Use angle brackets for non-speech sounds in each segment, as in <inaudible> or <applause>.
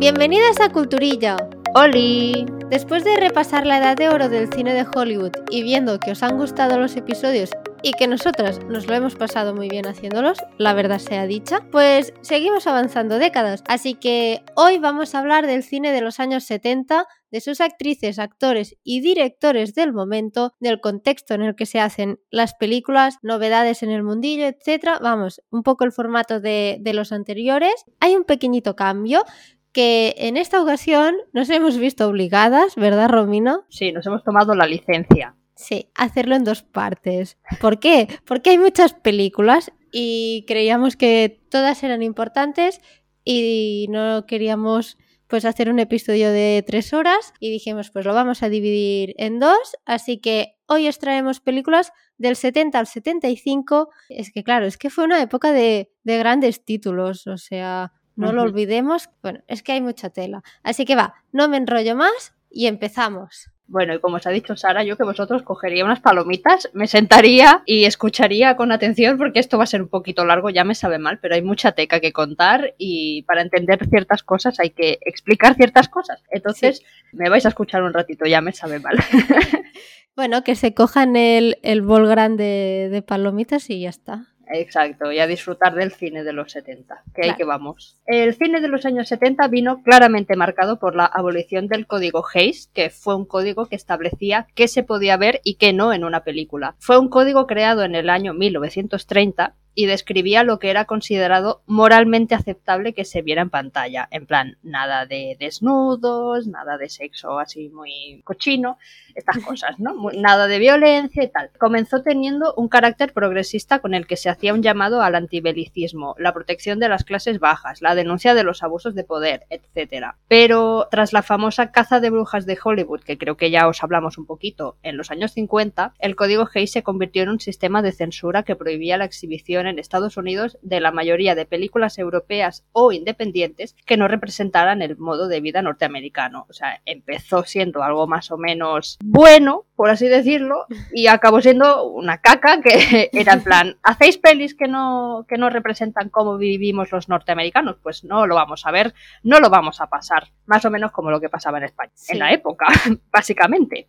Bienvenidas a Culturilla. ¡Oli! Después de repasar la edad de oro del cine de Hollywood y viendo que os han gustado los episodios y que nosotras nos lo hemos pasado muy bien haciéndolos, la verdad sea dicha, pues seguimos avanzando décadas. Así que hoy vamos a hablar del cine de los años 70, de sus actrices, actores y directores del momento, del contexto en el que se hacen las películas, novedades en el mundillo, etc. Vamos, un poco el formato de, de los anteriores. Hay un pequeñito cambio que en esta ocasión nos hemos visto obligadas, ¿verdad, Romino? Sí, nos hemos tomado la licencia. Sí, hacerlo en dos partes. ¿Por qué? Porque hay muchas películas y creíamos que todas eran importantes y no queríamos pues hacer un episodio de tres horas y dijimos pues lo vamos a dividir en dos, así que hoy os traemos películas del 70 al 75. Es que claro, es que fue una época de, de grandes títulos, o sea, no lo olvidemos. Bueno, es que hay mucha tela. Así que va, no me enrollo más y empezamos. Bueno, y como os ha dicho Sara, yo que vosotros cogería unas palomitas, me sentaría y escucharía con atención porque esto va a ser un poquito largo, ya me sabe mal, pero hay mucha teca que contar y para entender ciertas cosas hay que explicar ciertas cosas. Entonces, me vais a escuchar un ratito, ya me sabe mal. <laughs> bueno, que se cojan el, el bol grande de palomitas y ya está. Exacto, y a disfrutar del cine de los 70, que ahí que vamos. El cine de los años 70 vino claramente marcado por la abolición del código Hayes, que fue un código que establecía qué se podía ver y qué no en una película. Fue un código creado en el año 1930 y describía lo que era considerado moralmente aceptable que se viera en pantalla. En plan, nada de desnudos, nada de sexo así muy cochino, estas <laughs> cosas, ¿no? Nada de violencia y tal. Comenzó teniendo un carácter progresista con el que se hacía un llamado al antibelicismo, la protección de las clases bajas, la denuncia de los abusos de poder, etc. Pero tras la famosa caza de brujas de Hollywood, que creo que ya os hablamos un poquito, en los años 50, el código Hayes se convirtió en un sistema de censura que prohibía la exhibición en Estados Unidos de la mayoría de películas europeas o independientes que no representaran el modo de vida norteamericano. O sea, empezó siendo algo más o menos bueno, por así decirlo, y acabó siendo una caca que <laughs> era en plan, ¿hacéis pelis que no, que no representan cómo vivimos los norteamericanos? Pues no lo vamos a ver, no lo vamos a pasar. Más o menos como lo que pasaba en España, en la época, <laughs> básicamente.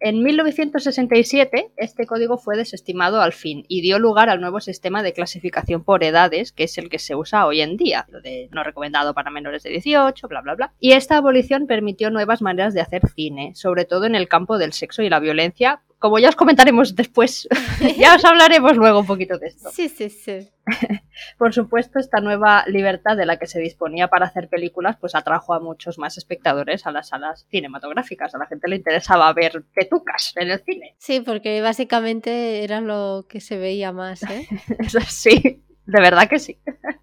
En 1967, este código fue desestimado al fin y dio lugar al nuevo sistema de clasificación por edades, que es el que se usa hoy en día, lo de no recomendado para menores de 18, bla, bla, bla. Y esta abolición permitió nuevas maneras de hacer cine, sobre todo en el campo del sexo y la violencia, como ya os comentaremos después, <laughs> ya os hablaremos luego un poquito de esto. Sí, sí, sí. <laughs> Por supuesto, esta nueva libertad de la que se disponía para hacer películas, pues atrajo a muchos más espectadores a las salas cinematográficas. A la gente le interesaba ver petucas en el cine. Sí, porque básicamente era lo que se veía más, ¿eh? <laughs> Eso sí. De verdad que sí.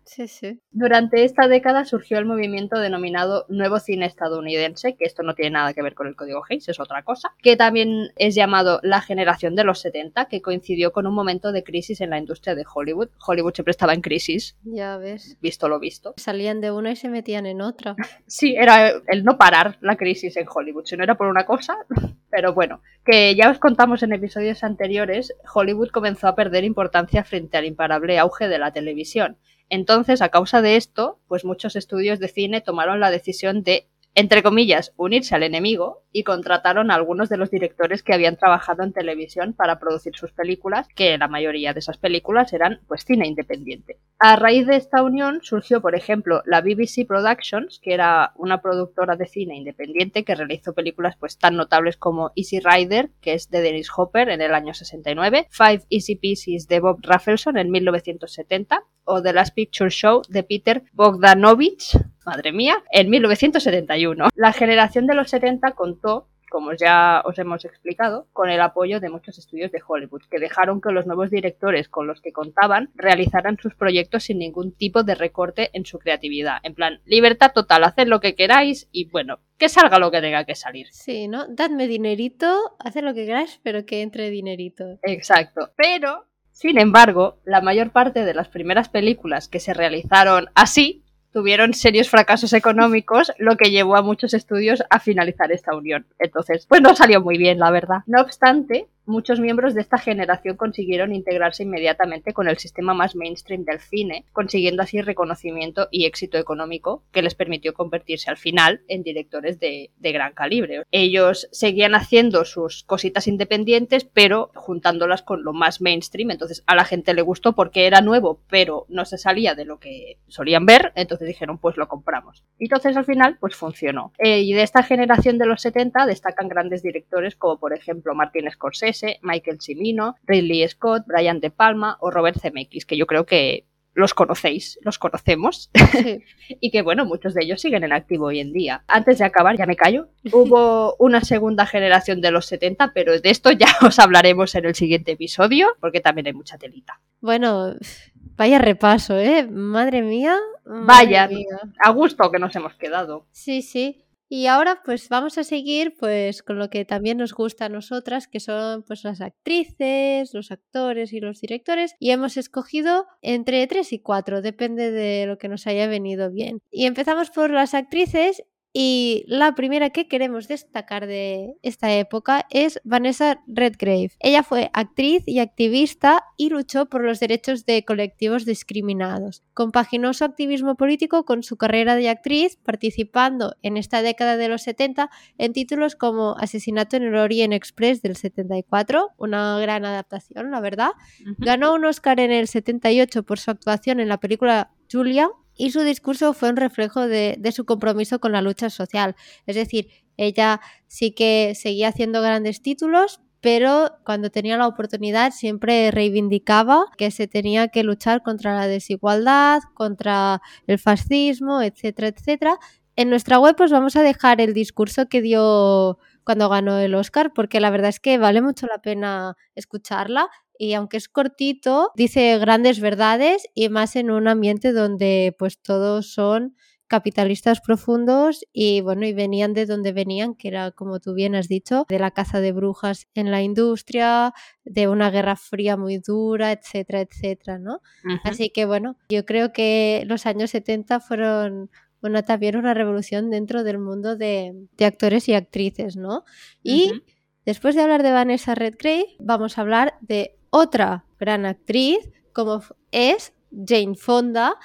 Sí, sí. Durante esta década surgió el movimiento denominado Nuevo Cine Estadounidense, que esto no tiene nada que ver con el código Hayes, es otra cosa, que también es llamado la generación de los 70, que coincidió con un momento de crisis en la industria de Hollywood. Hollywood siempre estaba en crisis. Ya ves. Visto lo visto. Salían de una y se metían en otra. <laughs> sí, era el no parar la crisis en Hollywood. Si no era por una cosa, <laughs> pero bueno, que ya os contamos en episodios anteriores, Hollywood comenzó a perder importancia frente al imparable auge de la televisión. Entonces, a causa de esto, pues muchos estudios de cine tomaron la decisión de entre comillas, unirse al enemigo y contrataron a algunos de los directores que habían trabajado en televisión para producir sus películas, que la mayoría de esas películas eran pues cine independiente. A raíz de esta unión surgió, por ejemplo, la BBC Productions, que era una productora de cine independiente que realizó películas pues tan notables como Easy Rider, que es de Dennis Hopper en el año 69, Five Easy Pieces de Bob Rafelson en 1970 o The Last Picture Show de Peter Bogdanovich madre mía, en 1971. La generación de los 70 contó como ya os hemos explicado, con el apoyo de muchos estudios de Hollywood, que dejaron que los nuevos directores con los que contaban realizaran sus proyectos sin ningún tipo de recorte en su creatividad. En plan, libertad total, haced lo que queráis y bueno, que salga lo que tenga que salir. Sí, ¿no? Dadme dinerito, haced lo que queráis, pero que entre dinerito. Exacto. Pero, sin embargo, la mayor parte de las primeras películas que se realizaron así tuvieron serios fracasos económicos, lo que llevó a muchos estudios a finalizar esta unión. Entonces, pues no salió muy bien, la verdad. No obstante, muchos miembros de esta generación consiguieron integrarse inmediatamente con el sistema más mainstream del cine, consiguiendo así reconocimiento y éxito económico que les permitió convertirse al final en directores de, gran calibre. Ellos seguían haciendo sus cositas independientes, pero juntándolas con lo más mainstream, entonces a la gente le gustó porque era nuevo, pero no se salía de lo que solían ver, entonces dijeron pues lo compramos. Y entonces al final pues funcionó. Eh, y de esta generación de los 70 destacan grandes directores como por ejemplo Martin Scorsese, Michael Cimino, Ridley Scott, Brian De Palma o Robert Zemeckis, que yo creo que los conocéis, los conocemos, <laughs> y que bueno, muchos de ellos siguen en activo hoy en día. Antes de acabar, ya me callo, hubo <laughs> una segunda generación de los 70, pero de esto ya <laughs> os hablaremos en el siguiente episodio, porque también hay mucha telita. Bueno, vaya repaso, ¿eh? Madre mía. vaya, a gusto que nos hemos quedado. Sí, sí. Y ahora pues vamos a seguir pues con lo que también nos gusta a nosotras, que son pues las actrices, los actores y los directores. Y hemos escogido entre 3 y 4, depende de lo que nos haya venido bien. Y empezamos por las actrices y la primera que queremos destacar de esta época es Vanessa Redgrave. Ella fue actriz y activista y luchó por los derechos de colectivos discriminados. Compaginó su activismo político con su carrera de actriz, participando en esta década de los 70 en títulos como Asesinato en el Orient Express del 74, una gran adaptación, la verdad. Ganó un Oscar en el 78 por su actuación en la película Julia y su discurso fue un reflejo de, su compromiso con la lucha social. Es decir, ella sí que seguía haciendo grandes títulos, pero cuando tenía la oportunidad siempre reivindicaba que se tenía que luchar contra la desigualdad, contra el fascismo, etcétera, etcétera. En nuestra web pues vamos a dejar el discurso que dio cuando ganó el Oscar, porque la verdad es que vale mucho la pena escucharla y aunque es cortito, dice grandes verdades y más en un ambiente donde pues todos son capitalistas profundos y bueno, y venían de donde venían, que era como tú bien has dicho, de la caza de brujas en la industria, de una guerra fría muy dura, etcétera, etcétera, ¿no? Así que bueno, yo creo que los años 70 fueron una, también una revolución dentro del mundo de, actores y actrices, ¿no? Y después de hablar de Vanessa Redgrave, vamos a hablar de otra gran actriz, como es Jane Fonda,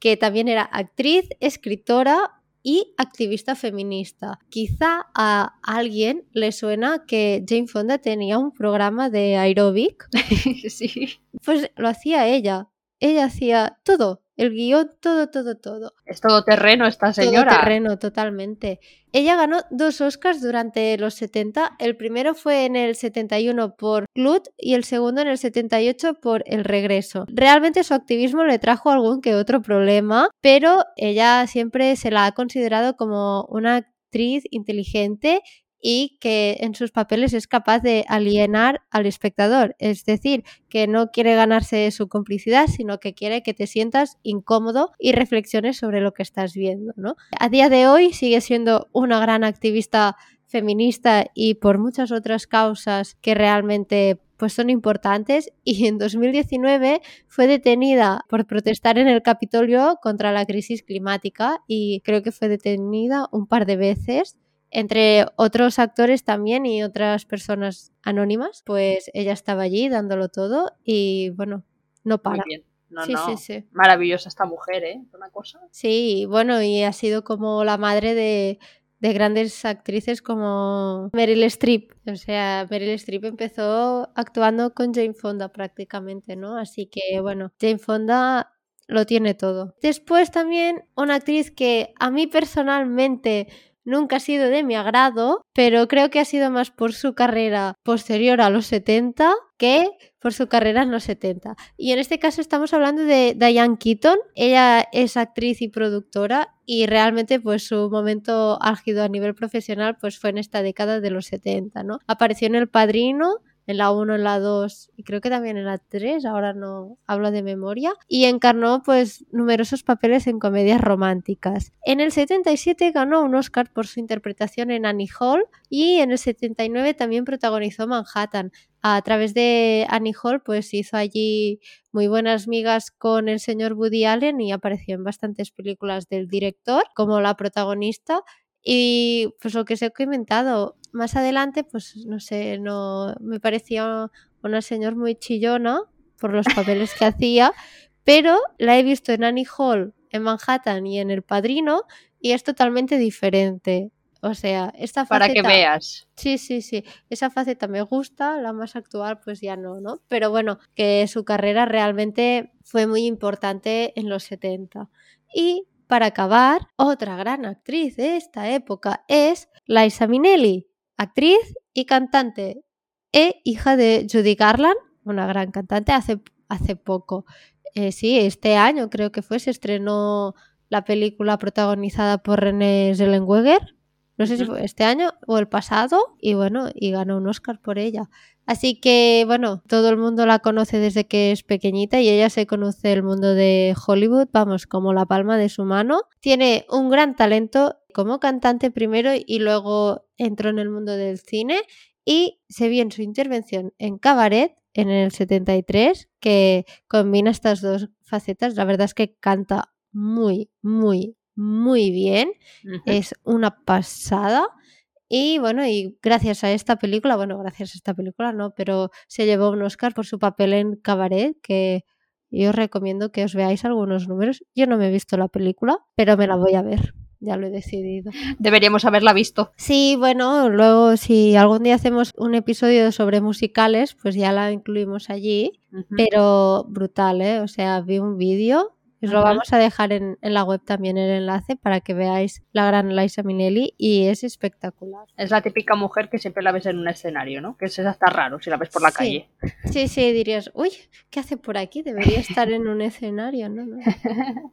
que también era actriz, escritora y activista feminista. Quizá a alguien le suena que Jane Fonda tenía un programa de aeróbic. <laughs> sí. Pues lo hacía ella. Ella hacía todo, el guion, todo, todo, todo. Es todo terreno esta señora. Todo terreno, totalmente. Ella ganó dos Oscars durante los 70. El primero fue en el 71 por Clut y el segundo en el 78 por El Regreso. Realmente su activismo le trajo algún que otro problema, pero ella siempre se la ha considerado como una actriz inteligente y que en sus papeles es capaz de alienar al espectador, es decir, que no quiere ganarse su complicidad, sino que quiere que te sientas incómodo y reflexiones sobre lo que estás viendo, ¿no? A día de hoy sigue siendo una gran activista feminista y por muchas otras causas que realmente pues son importantes. <laughs> Y en 2019 fue detenida por protestar en el Capitolio contra la crisis climática y creo que fue detenida un par de veces entre otros actores también y otras personas anónimas, pues ella estaba allí dándolo todo y bueno, no para. Muy bien. No, sí, sí, sí. Maravillosa esta mujer, ¿eh? Una cosa. Sí, bueno, y ha sido como la madre de, de grandes actrices como Meryl Streep. O sea, Meryl Streep empezó actuando con Jane Fonda prácticamente, ¿no? Así que bueno, Jane Fonda lo tiene todo. Después también una actriz que a mí personalmente nunca ha sido de mi agrado, pero creo que ha sido más por su carrera posterior a los 70 que por su carrera en los 70. Y en este caso estamos hablando de Diane Keaton. Ella es actriz y productora y realmente pues su momento álgido a nivel profesional pues fue en esta década de los 70, ¿no? Apareció en El Padrino, en la 1, en la 2 y creo que también en la 3, ahora no hablo de memoria, y encarnó pues numerosos papeles en comedias románticas. En el 77 ganó un Oscar por su interpretación en Annie Hall y en el 79 también protagonizó Manhattan. A través de Annie Hall pues hizo allí muy buenas migas con el señor Woody Allen y apareció en bastantes películas del director como la protagonista Y pues lo que os he comentado, más adelante, pues no sé, no me parecía una señora muy chillona por los papeles que hacía, pero la he visto en Annie Hall, en Manhattan y en El Padrino y es totalmente diferente. O sea, esta faceta... Para que veas. Sí, sí, sí. Esa faceta me gusta, la más actual pues ya no, ¿no? Pero bueno, que su carrera realmente fue muy importante en los 70. Y para acabar, otra gran actriz de esta época es Liza Minnelli, actriz y cantante e hija de Judy Garland, una gran cantante, hace, hace poco. Eh, sí, este año creo que fue, se estrenó la película protagonizada por René Zellweger no sé si fue este año o el pasado, y bueno, y ganó un Oscar por ella. Así que, bueno, todo el mundo la conoce desde que es pequeñita y ella se conoce el mundo de Hollywood, vamos, como la palma de su mano. Tiene un gran talento como cantante primero y luego entró en el mundo del cine y se vio en su intervención en Cabaret en el 73 que combina estas dos facetas. La verdad es que canta muy, muy, muy bien, es una pasada. Y bueno, y gracias a esta película, bueno, gracias a esta película no, pero se llevó un Oscar por su papel en Cabaret, que yo os recomiendo que os veáis algunos números. Yo no me he visto la película, pero me la voy a ver. Ya lo he decidido. Deberíamos haberla visto. Sí, bueno, luego si algún día hacemos un episodio sobre musicales, pues ya la incluimos allí. Pero brutal, ¿eh? O sea, vi un vídeo os lo vamos a dejar en, la web también el enlace para que veáis la gran Liza Minnelli y es espectacular. Es la típica mujer que siempre la ves en un escenario, ¿no? Que es hasta raro si la ves por la calle. Sí, sí, dirías, uy, ¿qué hace por aquí? Debería estar en un escenario, ¿no? <laughs>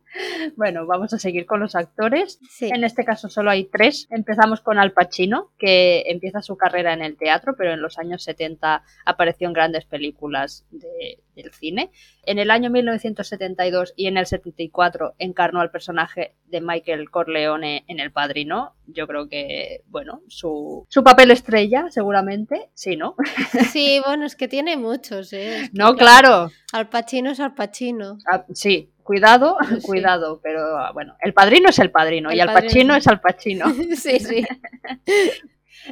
bueno, vamos a seguir con los actores. En este caso solo hay tres. Empezamos con Al Pacino, que empieza su carrera en el teatro, pero en los años 70 apareció en grandes películas del cine. En el año 1972 y en el 74 encarnó al personaje de Michael Corleone en El Padrino. Yo creo que, bueno, su, papel estrella, seguramente, sí, ¿no? <laughs> Sí, bueno, es que tiene muchos, ¿eh? no, claro. Al Pacino es Al Pacino. Ah, sí, cuidado, <laughs> cuidado, pero bueno, el padrino es el padrino y Al Pacino es Al Pacino. <laughs> sí, sí.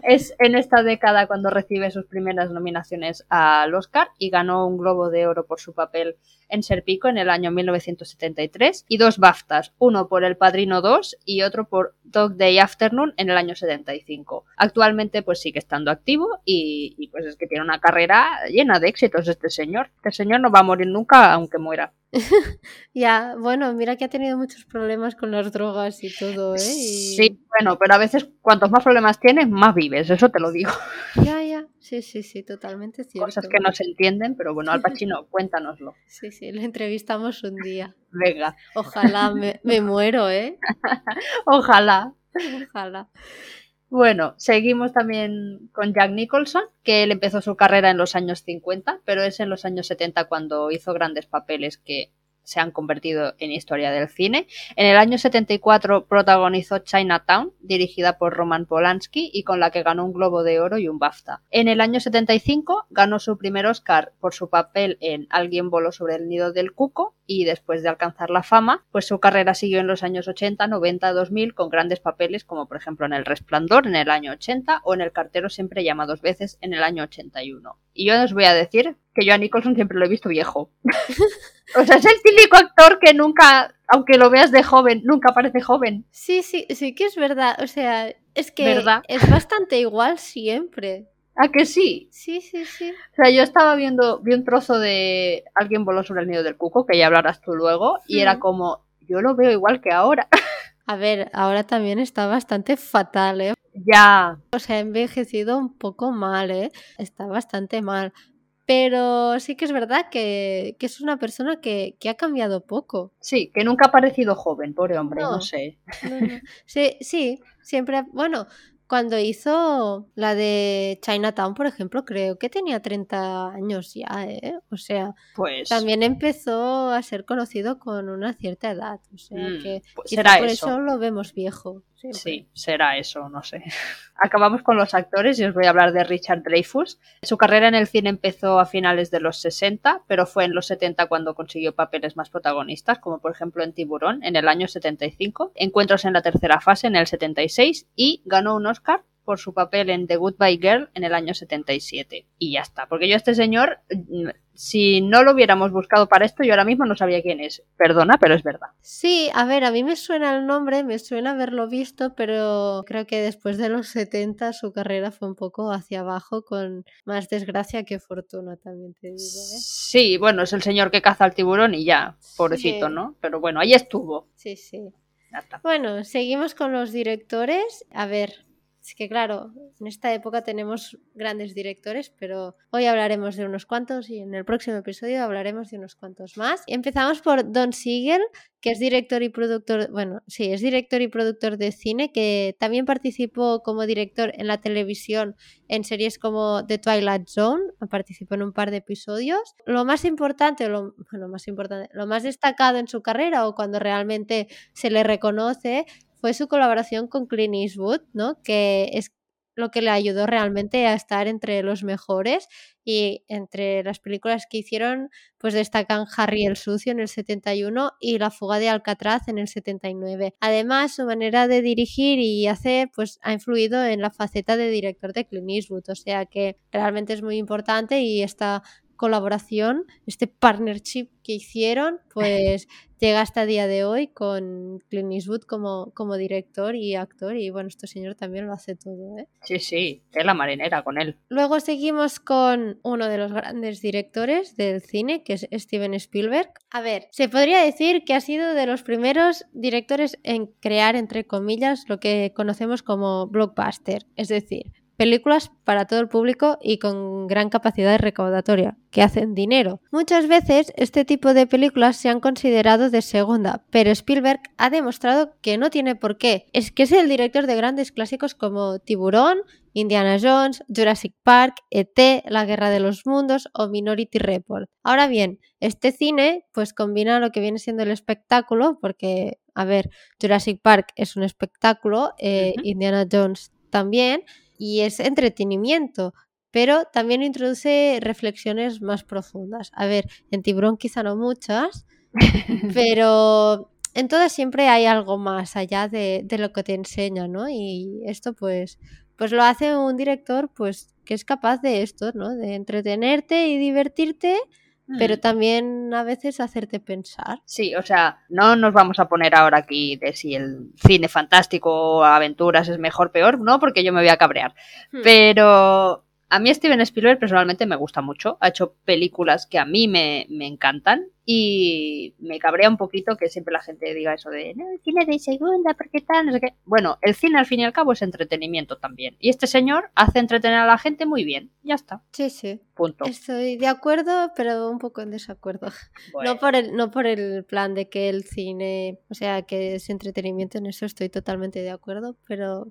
Es en esta década cuando recibe sus primeras nominaciones al Oscar y ganó un Globo de Oro por su papel en Serpico en el año 1973 y dos BAFTAs, uno por El Padrino 2 y otro por Dog Day Afternoon en el año 75. Actualmente pues sigue estando activo y, y pues es que tiene una carrera llena de éxitos este señor. Este señor no va a morir nunca aunque muera. <laughs> ya, bueno, mira que ha tenido muchos problemas con las drogas y todo, ¿eh? Sí, bueno, pero a veces cuantos más problemas tienes, más vives, eso te lo digo. Ya, ya, sí, sí, sí, totalmente cierto. Cosas que no se entienden, pero bueno, Al Pacino, cuéntanoslo. Sí, sí, lo entrevistamos un día. Venga. Ojalá, me, me muero, ¿eh? <laughs> Ojalá. Ojalá. Bueno, seguimos también con Jack Nicholson, que él empezó su carrera en los años 50, pero es en los años 70 cuando hizo grandes papeles que se han convertido en historia del cine. En el año 74 protagonizó Chinatown, dirigida por Roman Polanski y con la que ganó un Globo de Oro y un BAFTA. En el año 75 ganó su primer Oscar por su papel en Alguien voló sobre el nido del cuco y después de alcanzar la fama, pues su carrera siguió en los años 80, 90, 2000 con grandes papeles como por ejemplo en El Resplandor en el año 80 o en El cartero siempre llama dos veces en el año 81. Y yo os voy a decir que yo a Nicholson siempre lo he visto viejo. <laughs> o sea, es el típico actor que nunca, aunque lo veas de joven, nunca parece joven. Sí, sí, sí que es verdad. O sea, es que es bastante igual siempre. ¿A que sí? Sí, sí, sí. O sea, yo estaba viendo, vi un trozo de Alguien voló sobre el nido del cuco, que ya hablarás tú luego, y era como, yo lo veo igual que ahora. <laughs> A ver, ahora también está bastante fatal, ¿eh? Ya. O sea, ha envejecido un poco mal, ¿eh? Está bastante mal. Pero sí que es verdad que, es una persona que, ha cambiado poco. Sí, que nunca ha parecido joven, pobre hombre, no, sé. <laughs> Sí, sí, siempre, bueno, cuando hizo la de Chinatown, por ejemplo, creo que tenía 30 años ya, ¿eh? O sea, Pues también empezó a ser conocido con una cierta edad. O sea, Mm, que pues será por eso. eso lo vemos viejo. siempre. Sí, será eso, no sé. <laughs> Acabamos con los actores y os voy a hablar de Richard Dreyfuss. Su carrera en el cine empezó a finales de los 60, pero fue en los 70 cuando consiguió papeles más protagonistas, como por ejemplo en Tiburón en el año 75, Encuentros en la tercera fase en el 76 y ganó un Oscar por su papel en The Goodbye Girl en el año 77. Y ya está, porque yo este señor, mm, si no lo hubiéramos buscado para esto, yo ahora mismo no sabía quién es. Perdona, pero es verdad. Sí, a ver, a mí me suena el nombre, me suena haberlo visto, pero creo que después de los 70 su carrera fue un poco hacia abajo con más desgracia que fortuna, también te digo. ¿eh? Sí, bueno, es el señor que caza al tiburón y ya, pobrecito, Sí. ¿no? Pero bueno, ahí estuvo. Sí, sí. Bueno, seguimos con los directores. A ver, es que claro, en esta época tenemos grandes directores, pero hoy hablaremos de unos cuantos y en el próximo episodio hablaremos de unos cuantos más. Empezamos por Don Siegel, que es director y productor, bueno, sí, es director y productor de cine, que también participó como director en la televisión en series como The Twilight Zone, participó en un par de episodios. Lo más importante, lo, bueno, más importante, lo más destacado en su carrera o cuando realmente se le reconoce fue su colaboración con Clint Eastwood, ¿no? Que es lo que le ayudó realmente a estar entre los mejores y entre las películas que hicieron pues destacan Harry el Sucio en el 71 y La fuga de Alcatraz en el 79. Además, su manera de dirigir y hacer pues ha influido en la faceta de director de Clint Eastwood, o sea que realmente es muy importante y esta colaboración, este partnership que hicieron, <laughs> pues llega hasta el día de hoy con Clint Eastwood como, como director y actor y bueno, este señor también lo hace todo, ¿eh? Sí, sí, es la marinera con él. Luego seguimos con uno de los grandes directores del cine, que es Steven Spielberg. A ver, se podría decir que ha sido de los primeros directores en crear, entre comillas, lo que conocemos como blockbuster, es decir, películas para todo el público y con gran capacidad recaudatoria, que hacen dinero. Muchas veces este tipo de películas se han considerado de segunda, pero Spielberg ha demostrado que no tiene por qué. Es que es el director de grandes clásicos como Tiburón, Indiana Jones, Jurassic Park, ET, La Guerra de los Mundos o Minority Report. Ahora bien, este cine pues combina lo que viene siendo el espectáculo, porque, a ver, Jurassic Park es un espectáculo, eh. Indiana Jones también, y es entretenimiento, pero también introduce reflexiones más profundas. A ver, en Tiburón quizá no muchas, <laughs> pero en todas siempre hay algo más allá de, de lo que te enseña, ¿no? Y esto pues, pues lo hace un director pues que es capaz de esto, ¿no? De entretenerte y divertirte, pero Mm. también a veces hacerte pensar. Sí, o sea, no nos vamos a poner ahora aquí de si el cine fantástico o aventuras es mejor o peor, no, porque yo me voy a cabrear. Hmm. Pero a mí Steven Spielberg personalmente me gusta mucho. Ha hecho películas que a mí me, me encantan y me cabrea un poquito que siempre la gente diga eso de no, el cine de segunda, porque tal, no sé qué. Bueno, el cine al fin y al cabo es entretenimiento también. Y este señor hace entretener a la gente muy bien. Ya está. Sí, sí. Punto. Estoy de acuerdo, pero un poco en desacuerdo. <laughs> Bueno, No por el, no por el plan de que el cine, o sea, que es entretenimiento, en eso estoy totalmente de acuerdo, pero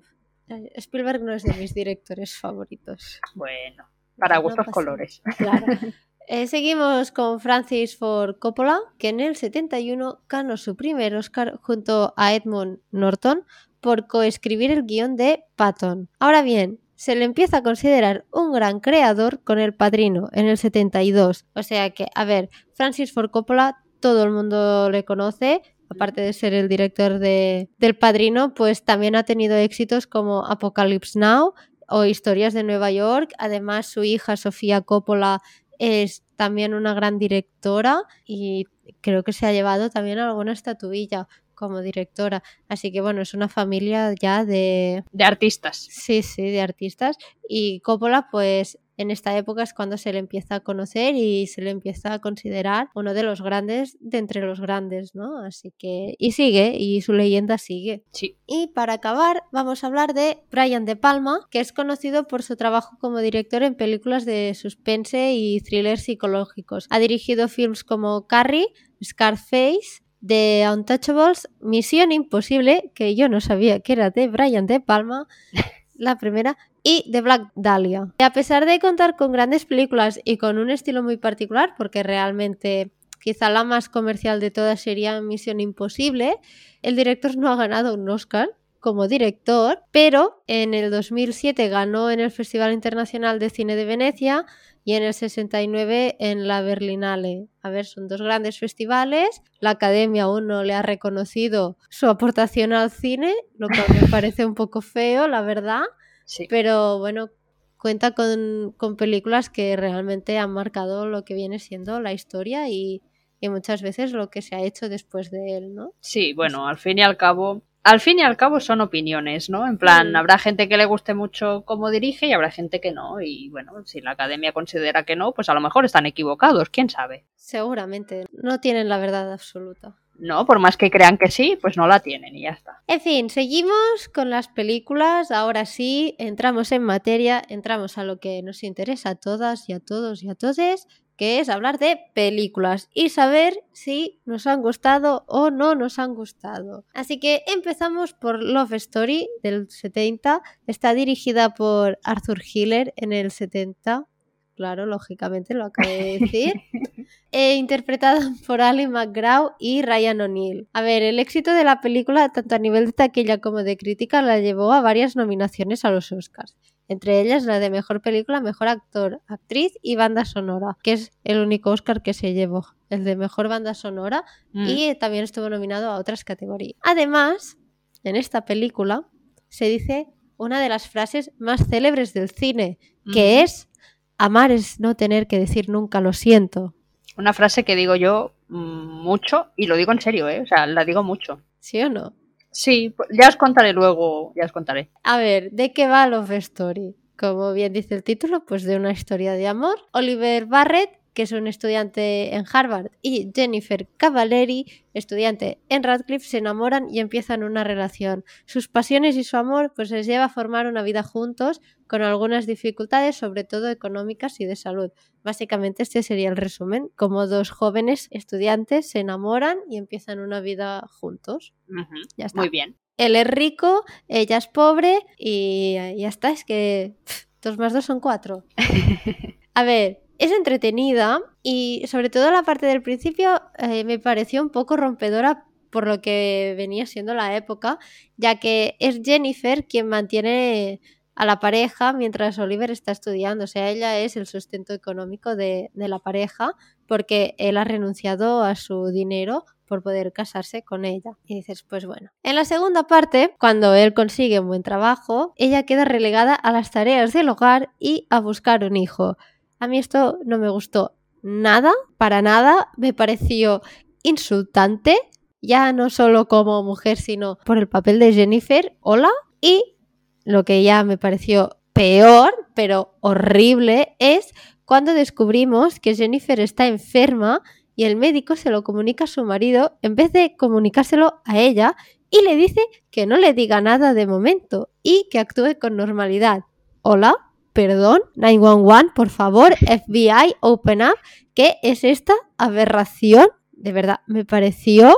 Spielberg no es de mis directores favoritos. bueno, para No gustos pasa colores. Claro. <laughs> Eh, seguimos con Francis Ford Coppola, que en el 71 ganó su primer Oscar junto a Edmund Norton por coescribir el guion de Patton. Ahora bien, se le empieza a considerar un gran creador con El Padrino en el 72. O sea que, a ver, Francis Ford Coppola todo el mundo le conoce, aparte de ser el director de, del Padrino, pues también ha tenido éxitos como Apocalypse Now o Historias de Nueva York. Además, su hija Sofía Coppola es también una gran directora y creo que se ha llevado también alguna estatuilla como directora. Así que bueno, es una familia ya de... De artistas. Sí, sí, de artistas. Y Coppola pues en esta época es cuando se le empieza a conocer y se le empieza a considerar uno de los grandes de entre los grandes, ¿no? Así que... Y sigue, y su leyenda sigue. Sí. Y para acabar, vamos a hablar de Brian De Palma, que es conocido por su trabajo como director en películas de suspense y thrillers psicológicos. Ha dirigido films como Carrie, Scarface, The Untouchables, Misión Imposible, que yo no sabía que era de Brian De Palma, la primera, y The Black Dahlia. Y a pesar de contar con grandes películas y con un estilo muy particular, porque realmente quizá la más comercial de todas sería Misión Imposible, el director no ha ganado un Oscar como director, pero en el 2007 ganó en el Festival Internacional de Cine de Venecia y en el 69 en la Berlinale. A ver, son dos grandes festivales. La Academia aún no le ha reconocido su aportación al cine, lo cual me <laughs> parece un poco feo, la verdad. Sí. Pero bueno, cuenta con, con películas que realmente han marcado lo que viene siendo la historia y, y muchas veces lo que se ha hecho después de él, ¿no? Sí, bueno, al fin y al cabo, al fin y al cabo son opiniones, ¿no? En plan, Mm. habrá gente que le guste mucho cómo dirige y habrá gente que no. Y bueno, si la academia considera que no, pues a lo mejor están equivocados, quién sabe. Seguramente, no tienen la verdad absoluta. No, por más que crean que sí, pues no la tienen y ya está. En fin, seguimos con las películas. Ahora sí, entramos en materia, entramos a lo que nos interesa a todas y a todos y a todes, que es hablar de películas y saber si nos han gustado o no nos han gustado. Así que empezamos por Love Story del 70. Está dirigida por Arthur Hiller en el 70. Claro, lógicamente lo acabo de decir. <laughs> e interpretada por Ali McGraw y Ryan O'Neill. A ver, el éxito de la película, tanto a nivel de taquilla como de crítica, la llevó a varias nominaciones a los Oscars. Entre ellas la de Mejor Película, Mejor Actor, Actriz y Banda Sonora, que es el único Oscar que se llevó, el de Mejor Banda Sonora, Mm. y también estuvo nominado a otras categorías. Además, en esta película se dice una de las frases más célebres del cine, que Ujú. es amar es no tener que decir nunca lo siento. Una frase que digo yo mm, mucho y lo digo en serio, ¿eh? O sea, la digo mucho. ¿Sí o no? Sí, pues ya os contaré luego, ya os contaré. A ver, ¿de qué va Love Story? Como bien dice el título, pues de una historia de amor. Oliver Barrett, que es un estudiante en Harvard, y Jennifer Cavallari, estudiante en Radcliffe, se enamoran y empiezan una relación. Sus pasiones y su amor pues les lleva a formar una vida juntos con algunas dificultades, sobre todo económicas y de salud. Básicamente este sería el resumen, como dos jóvenes estudiantes se enamoran y empiezan una vida juntos. Ya está Muy bien. él es rico, ella es pobre y ya está, es que pff, dos más dos son cuatro. <laughs> A ver, es entretenida y sobre todo la parte del principio eh, me pareció un poco rompedora por lo que venía siendo la época, ya que es Jennifer quien mantiene a la pareja mientras Oliver está estudiando, o sea, ella es el sustento económico de, de la pareja porque él ha renunciado a su dinero por poder casarse con ella. Y dices, pues bueno. En la segunda parte, cuando él consigue un buen trabajo, ella queda relegada a las tareas del hogar y a buscar un hijo. A mí esto no me gustó nada, para nada, me pareció insultante, ya no solo como mujer, sino por el papel de Jennifer, hola, y lo que ya me pareció peor, pero horrible, es cuando descubrimos que Jennifer está enferma y el médico se lo comunica a su marido en vez de comunicárselo a ella y le dice que no le diga nada de momento y que actúe con normalidad. Hola, perdón, 911, por favor, FBI, open up. ¿Qué es esta aberración? De verdad, me pareció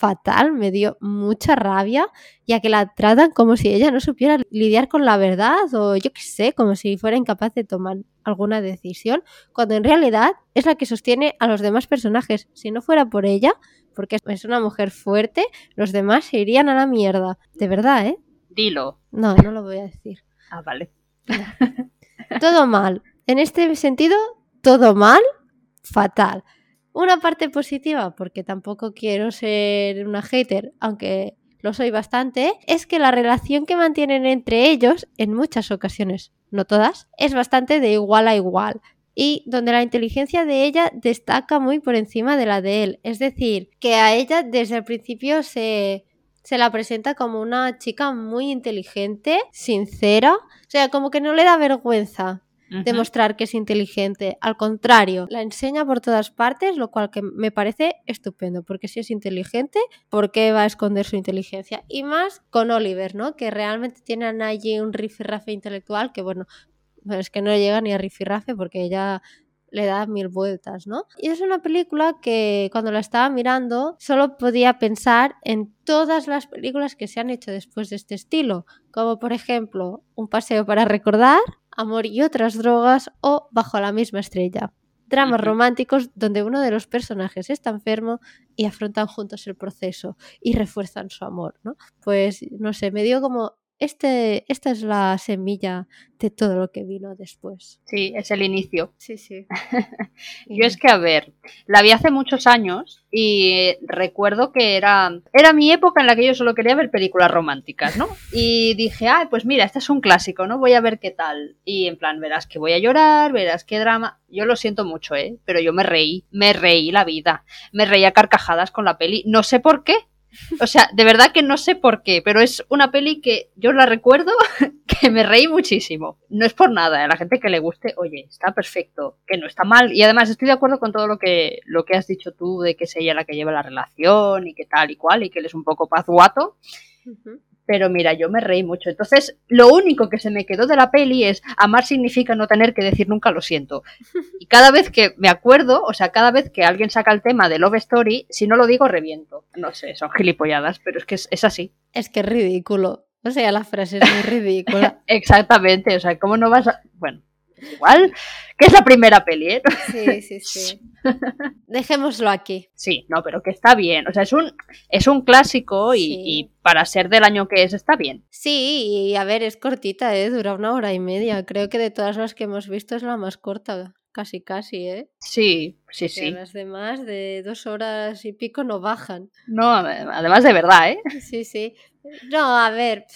fatal, me dio mucha rabia, ya que la tratan como si ella no supiera lidiar con la verdad o yo qué sé, como si fuera incapaz de tomar alguna decisión, cuando en realidad es la que sostiene a los demás personajes. Si no fuera por ella, porque es una mujer fuerte, los demás se irían a la mierda. De verdad, ¿eh? Dilo. No, no lo voy a decir. Ah, vale. Todo mal. En este sentido, todo mal, fatal. Una parte positiva, porque tampoco quiero ser una hater, aunque lo soy bastante, es que la relación que mantienen entre ellos, en muchas ocasiones, no todas, es bastante de igual a igual. Y donde la inteligencia de ella destaca muy por encima de la de él. Es decir, que a ella desde el principio se, se la presenta como una chica muy inteligente, sincera, o sea, como que no le da vergüenza demostrar que es inteligente. Al contrario, la enseña por todas partes, lo cual que me parece estupendo, porque si es inteligente, ¿por qué va a esconder su inteligencia? Y más con Oliver, ¿no? Que realmente tienen allí un rifirrafe intelectual que, bueno, bueno, es que no llega ni a rifirrafe porque ella le da mil vueltas, ¿no? Y es una película que cuando la estaba mirando solo podía pensar en todas las películas que se han hecho después de este estilo, como por ejemplo Un paseo para recordar, Amor y otras drogas o Bajo la misma estrella. Dramas románticos donde uno de los personajes está enfermo y afrontan juntos el proceso y refuerzan su amor, ¿no? Pues no sé, me dio como este, esta es la semilla de todo lo que vino después. Sí, es el inicio. Sí, sí. <laughs> yo es que, a ver, la vi hace muchos años y recuerdo que era, era mi época en la que yo solo quería ver películas románticas, ¿no? Y dije, ah, pues mira, este es un clásico, ¿no? Voy a ver qué tal. Y en plan, verás que voy a llorar, verás qué drama. Yo lo siento mucho, ¿eh? Pero yo me reí, me reí la vida. Me reía carcajadas con la peli. No sé por qué, o sea, de verdad que no sé por qué, pero es una peli que yo la recuerdo <laughs> que me reí muchísimo. No es por nada, a la gente que le guste, oye, está perfecto, que no está mal. Y además estoy de acuerdo con todo lo que, lo que has dicho tú de que es ella la que lleva la relación y que tal y cual, y que él es un poco pazguato pero mira, yo me reí mucho. Entonces, lo único que se me quedó de la peli es amar significa no tener que decir nunca lo siento. Y cada vez que me acuerdo, o sea, cada vez que alguien saca el tema de Love Story, si no lo digo, reviento. No sé, son gilipolladas, pero es que es, así. Es que es ridículo. O sea, la frase es muy ridícula. <laughs> Exactamente, o sea, ¿cómo no vas a...? Bueno, igual, que es la primera peli, ¿eh? Sí, sí, <laughs> sí. Dejémoslo aquí. Sí, no, pero que está bien. O sea, es un, es un clásico y, para ser del año que es, está bien. Sí, y a ver, es cortita, ¿eh? Dura una hora y media. Creo que de todas las que hemos visto es la más corta. Casi, casi, ¿eh? Sí, sí, sí. Las demás de dos horas y pico no bajan. No, además de verdad, ¿eh? Sí, sí. No, a ver,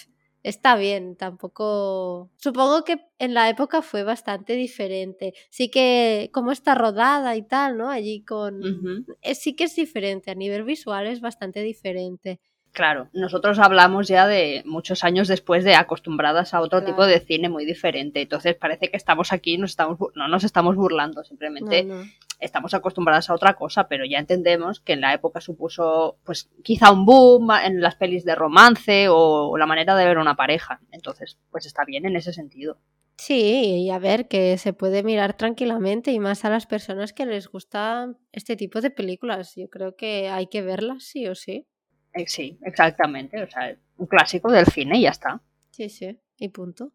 está bien, tampoco... Supongo que en la época fue bastante diferente. Sí que como está rodada y tal, ¿no? Allí con... Eh, sí que es diferente, a nivel visual es bastante diferente. Claro, nosotros hablamos ya de muchos años después de acostumbradas a otro tipo de cine muy diferente. Entonces parece que estamos aquí, nos estamos, no nos estamos burlando, simplemente estamos acostumbradas a otra cosa, pero ya entendemos que en la época supuso, pues, quizá un boom en las pelis de romance o la manera de ver una pareja. Entonces, pues está bien en ese sentido. Sí, y a ver, que se puede mirar tranquilamente y más a las personas que les gusta este tipo de películas. Yo creo que hay que verlas sí o sí. Eh, sí, exactamente. O sea, un clásico del cine y ya está. Sí, sí, y punto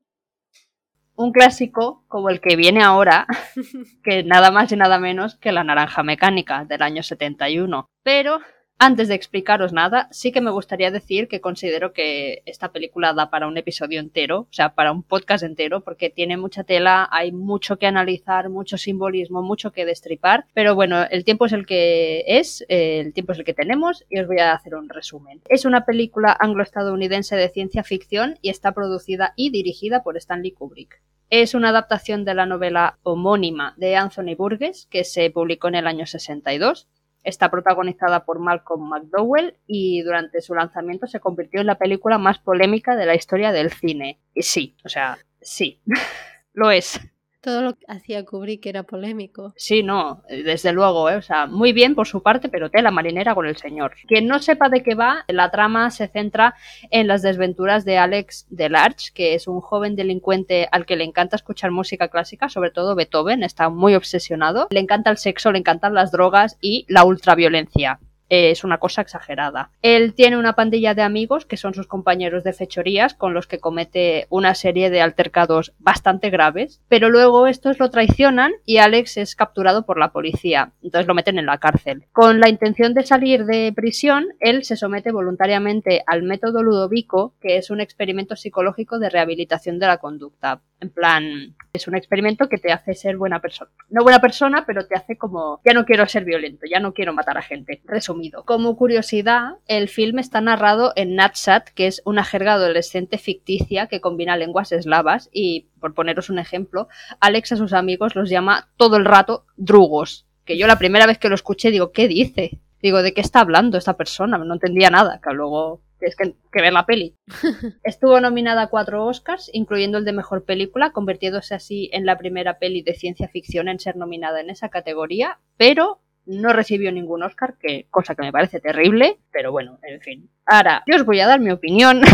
un clásico como el que viene ahora, <laughs> que nada más y nada menos que La Naranja Mecánica del año 71. Pero antes de explicaros nada, sí que me gustaría decir que considero que esta película da para un episodio entero, o sea, para un podcast entero, porque tiene mucha tela, hay mucho que analizar, mucho simbolismo, mucho que destripar. Pero bueno, el tiempo es el que es, el tiempo es el que tenemos y os voy a hacer un resumen. Es una película anglo-estadounidense de ciencia ficción y está producida y dirigida por Stanley Kubrick. Es una adaptación de la novela homónima de Anthony Burgess, que se publicó en el año 62. Está protagonizada por Malcolm McDowell y durante su lanzamiento se convirtió en la película más polémica de la historia del cine. Y sí, o sea, sí, <laughs> lo es. Todo lo que hacía Kubrick era polémico. Sí, no, desde luego, ¿eh? o sea, muy bien por su parte, pero tela marinera con el señor. Quien no sepa de qué va, la trama se centra en las desventuras de Alex Delarge, que es un joven delincuente al que le encanta escuchar música clásica, sobre todo Beethoven, está muy obsesionado. Le encanta el sexo, le encantan las drogas y la ultraviolencia es una cosa exagerada. Él tiene una pandilla de amigos que son sus compañeros de fechorías con los que comete una serie de altercados bastante graves, pero luego estos lo traicionan y Alex es capturado por la policía, entonces lo meten en la cárcel. Con la intención de salir de prisión, él se somete voluntariamente al método Ludovico, que es un experimento psicológico de rehabilitación de la conducta. En plan, es un experimento que te hace ser buena persona. No buena persona, pero te hace como, ya no quiero ser violento, ya no quiero matar a gente. Resumido. Como curiosidad, el film está narrado en Natsat, que es una jerga adolescente ficticia que combina lenguas eslavas y, por poneros un ejemplo, Alex a sus amigos los llama todo el rato drugos. Que yo la primera vez que lo escuché digo, ¿qué dice? Digo, ¿de qué está hablando esta persona? No entendía nada, que luego tienes que, que, ver la peli. <laughs> Estuvo nominada a cuatro Oscars, incluyendo el de Mejor Película, convirtiéndose así en la primera peli de ciencia ficción en ser nominada en esa categoría, pero no recibió ningún Oscar, que, cosa que me parece terrible, pero bueno, en fin. Ahora, yo os voy a dar mi opinión. <laughs>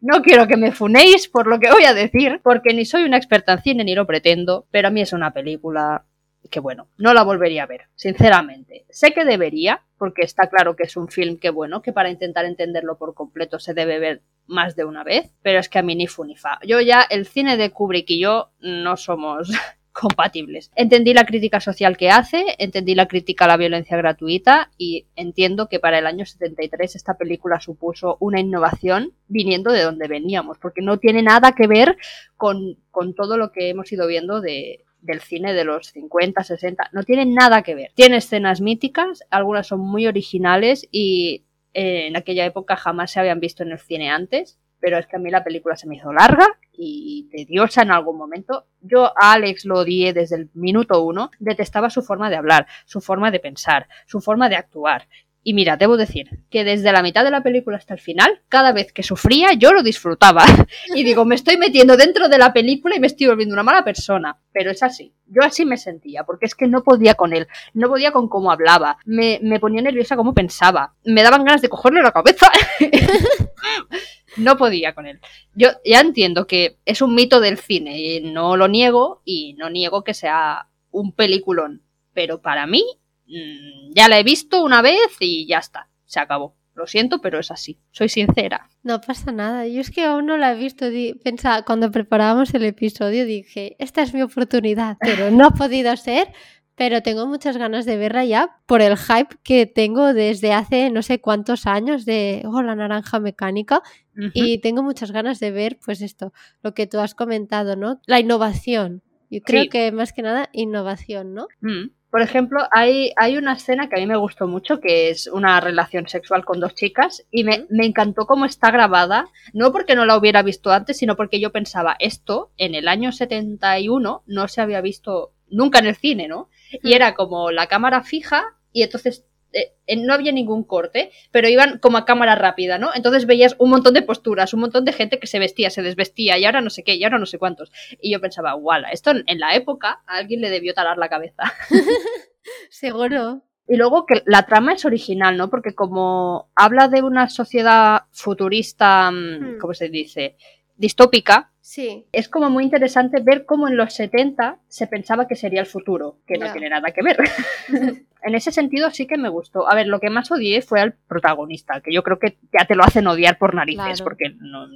No quiero que me funéis por lo que voy a decir, porque ni soy una experta en cine ni lo pretendo, pero a mí es una película que bueno, no la volvería a ver, sinceramente. Sé que debería, porque está claro que es un film que bueno, que para intentar entenderlo por completo se debe ver más de una vez, pero es que a mí ni fu ni fa. Yo ya, el cine de Kubrick y yo no somos compatibles. Entendí la crítica social que hace, entendí la crítica a la violencia gratuita y entiendo que para el año 73 esta película supuso una innovación viniendo de donde veníamos, porque no tiene nada que ver con, con todo lo que hemos ido viendo de, del cine de los 50, 60, no tiene nada que ver. Tiene escenas míticas, algunas son muy originales y en aquella época jamás se habían visto en el cine antes, pero es que a mí la película se me hizo larga y tediosa en algún momento. Yo a Alex lo odié desde el minuto uno, detestaba su forma de hablar, su forma de pensar, su forma de actuar. Y mira, debo decir que desde la mitad de la película hasta el final, cada vez que sufría, yo lo disfrutaba. <laughs> y digo, me estoy metiendo dentro de la película y me estoy volviendo una mala persona. Pero es así. Yo así me sentía, porque es que no podía con él. No podía con cómo hablaba. Me, me ponía nerviosa cómo pensaba. Me daban ganas de cogerle la cabeza. <laughs> no podía con él. Yo ya entiendo que es un mito del cine y no lo niego y no niego que sea un peliculón. Pero para mí Mm, ya la he visto una vez y ya está, se acabó. Lo siento, pero es así. Soy sincera. No pasa nada. Yo es que aún no la he visto. Pensaba, cuando preparábamos el episodio dije, esta es mi oportunidad, pero no ha podido ser. Pero tengo muchas ganas de verla ya por el hype que tengo desde hace no sé cuántos años de oh, la naranja mecánica. Y tengo muchas ganas de ver, pues esto, lo que tú has comentado, ¿no? La innovación. Yo creo que más que nada innovación, ¿no? Mm. Por ejemplo, hay, hay una escena que a mí me gustó mucho, que es una relación sexual con dos chicas, y me, me, encantó cómo está grabada, no porque no la hubiera visto antes, sino porque yo pensaba, esto en el año 71 no se había visto nunca en el cine, ¿no? Y era como la cámara fija, y entonces eh, no había ningún corte, pero iban como a cámara rápida, ¿no? Entonces veías un montón de posturas, un montón de gente que se vestía, se desvestía, y ahora no sé qué, y ahora no sé cuántos. Y yo pensaba, guala, esto en la época a alguien le debió talar la cabeza. <laughs> Seguro. Y luego que la trama es original, ¿no? Porque como habla de una sociedad futurista, mm, hmm. ¿cómo se dice? Distópica. Sí. Es como muy interesante ver cómo en los 70 se pensaba que sería el futuro, que no tiene nada que ver. <laughs> en ese sentido sí que me gustó. A ver, lo que más odié fue al protagonista, que yo creo que ya te lo hacen odiar por narices, porque no,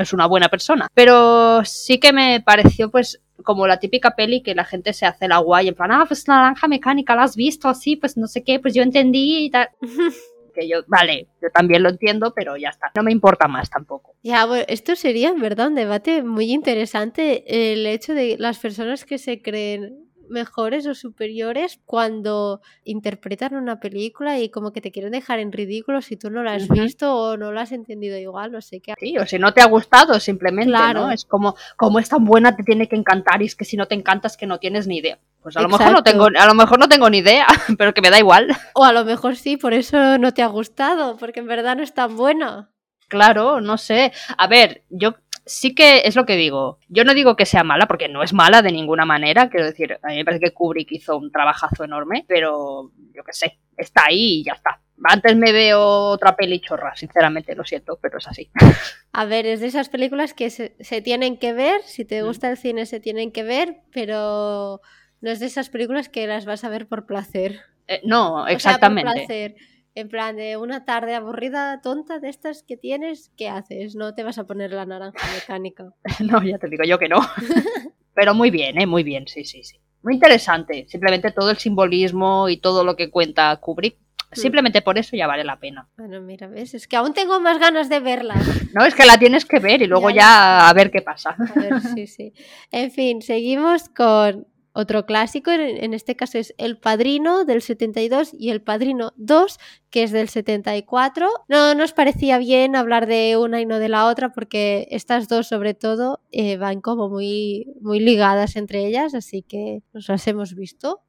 es una buena persona. Pero sí que me pareció, pues, como la típica peli que la gente se hace la guay, en plan, ah, pues naranja mecánica, la has visto así, pues no sé qué, pues yo entendí y tal. <laughs> que yo, vale, yo también lo entiendo, pero ya está, no me importa más tampoco. Ya, bueno, esto sería en verdad un debate muy interesante, el hecho de las personas que se creen mejores o superiores cuando interpretan una película y como que te quieren dejar en ridículo si tú no la has visto o no la has entendido igual, no sé qué. Sí, o si no te ha gustado simplemente, ¿no? Es como, como es tan buena te tiene que encantar y es que si no te encantas que no tienes ni idea. Pues a lo mejor no tengo, a lo mejor no tengo ni idea, <laughs> pero que me da igual. O a lo mejor sí, por eso no te ha gustado, porque en verdad no es tan buena. Claro, no sé. A ver, yo sí que es lo que digo. Yo no digo que sea mala, porque no es mala de ninguna manera. Quiero decir, a mí me parece que Kubrick hizo un trabajazo enorme, pero yo qué sé, está ahí y ya está. Antes me veo otra peli chorra, sinceramente, lo siento, pero es así. <laughs> A ver, es de esas películas que se, tienen que ver, si te gusta el cine se tienen que ver, pero no es de esas películas que las vas a ver por placer. Eh, no, exactamente. por placer. En plan, de una tarde aburrida, tonta de estas que tienes, ¿qué haces? No te vas a poner la naranja mecánica. <laughs> no, ya te digo yo que no. <laughs> Pero muy bien, ¿eh? Muy bien, sí, sí, sí. Muy interesante. Simplemente todo el simbolismo y todo lo que cuenta Kubrick. Hmm. Simplemente por eso ya vale la pena. Bueno, mira, ves, es que aún tengo más ganas de verla. No, es que la tienes que ver y luego ya a ver qué pasa. A ver, sí, sí. En fin, seguimos con otro clásico, en este caso es El Padrino del 72 y El Padrino 2, que es del 74. No nos parecía bien hablar de una y no de la otra porque estas dos sobre todo eh, van como muy, muy ligadas entre ellas, así que nos las hemos visto.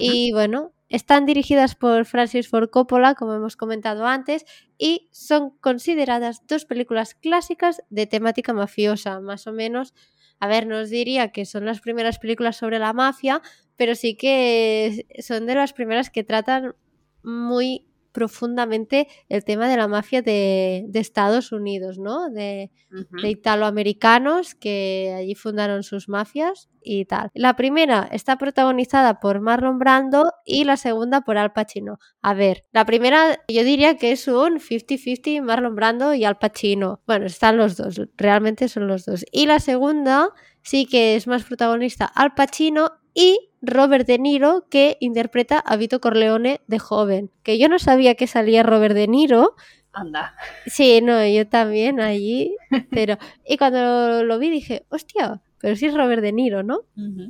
Y bueno, están dirigidas por Francis Ford Coppola, como hemos comentado antes, y son consideradas dos películas clásicas de temática mafiosa, más o menos a ver, no os diría que son las primeras películas sobre la mafia, pero sí que son de las primeras que tratan muy profundamente el tema de la mafia de, de Estados Unidos, ¿no? De, de italoamericanos que allí fundaron sus mafias y tal. La primera está protagonizada por Marlon Brando y la segunda por Al Pacino. A ver, la primera yo diría que es un 50-50 Marlon Brando y Al Pacino. Bueno, están los dos, realmente son los dos. Y la segunda sí que es más protagonista Al Pacino y Robert De Niro que interpreta a Vito Corleone de joven. Que yo no sabía que salía Robert De Niro. Anda. Sí, no, yo también allí, <laughs> pero... Y cuando lo, lo vi dije, hostia, pero sí es Robert De Niro, ¿no?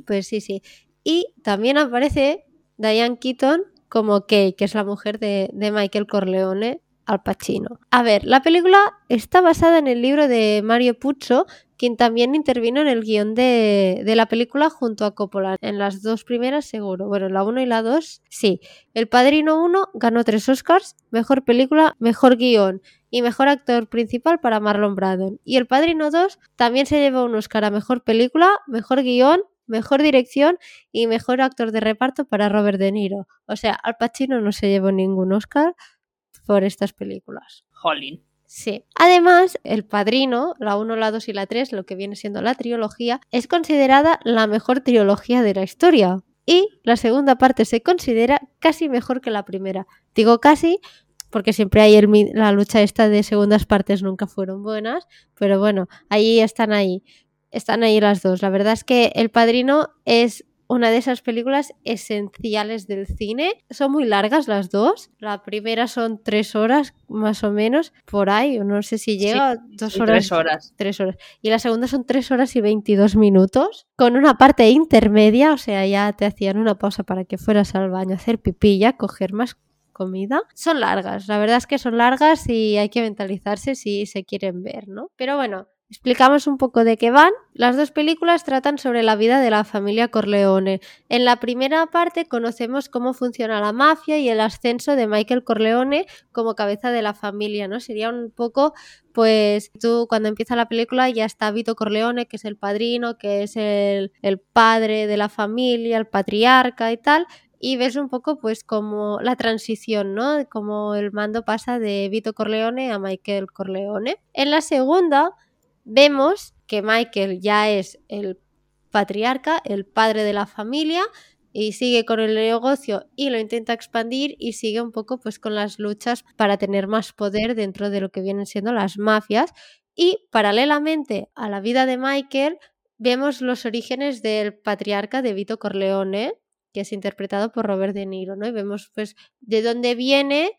Pues sí, sí. Y también aparece Diane Keaton como Kay, que es la mujer de, de Michael Corleone al Pacino. A ver, la película está basada en el libro de Mario Puzo, quien también intervino en el guion de, la película junto a Coppola. En las dos primeras seguro. Bueno, la 1 y la 2, sí. El Padrino 1 ganó tres Oscars, mejor película, mejor guion y mejor actor principal para Marlon Brando. Y El Padrino 2 también se llevó un Oscar a mejor película, mejor guion, mejor dirección y mejor actor de reparto para Robert De Niro. O sea, Al Pacino no se llevó ningún Oscar por estas películas. Jolín. Sí. Además, El Padrino, la 1, la 2 y la 3, lo que viene siendo la trilogía, es considerada la mejor trilogía de la historia. Y la segunda parte se considera casi mejor que la primera. Digo casi porque siempre hay la lucha esta de segundas partes nunca fueron buenas, pero bueno, ahí están ahí. Están ahí las dos. La verdad es que El Padrino es una de esas películas esenciales del cine. Son muy largas las dos. La primera son tres horas, más o menos, por ahí. o No sé si llega dos horas. tres horas. Tres horas. Y la segunda son tres horas y 22 minutos, con una parte intermedia, o sea, ya te hacían una pausa para que fueras al baño a hacer pipilla, coger más comida. Son largas, la verdad es que son largas y hay que mentalizarse si se quieren ver, ¿no? Pero bueno, explicamos un poco de qué van. Las dos películas tratan sobre la vida de la familia Corleone. En la primera parte conocemos cómo funciona la mafia y el ascenso de Michael Corleone como cabeza de la familia, ¿no? Sería un poco pues tú cuando empieza la película ya está Vito Corleone, que es el padrino, que es el, padre de la familia, el patriarca y tal, y ves un poco pues como la transición, ¿no? Como el mando pasa de Vito Corleone a Michael Corleone. En la segunda vemos que Michael ya es el patriarca, el padre de la familia, y sigue con el negocio y lo intenta expandir y sigue un poco pues con las luchas para tener más poder dentro de lo que vienen siendo las mafias y paralelamente a la vida de Michael vemos los orígenes del patriarca de Vito Corleone que es interpretado por Robert De Niro, ¿no? Y vemos pues de dónde viene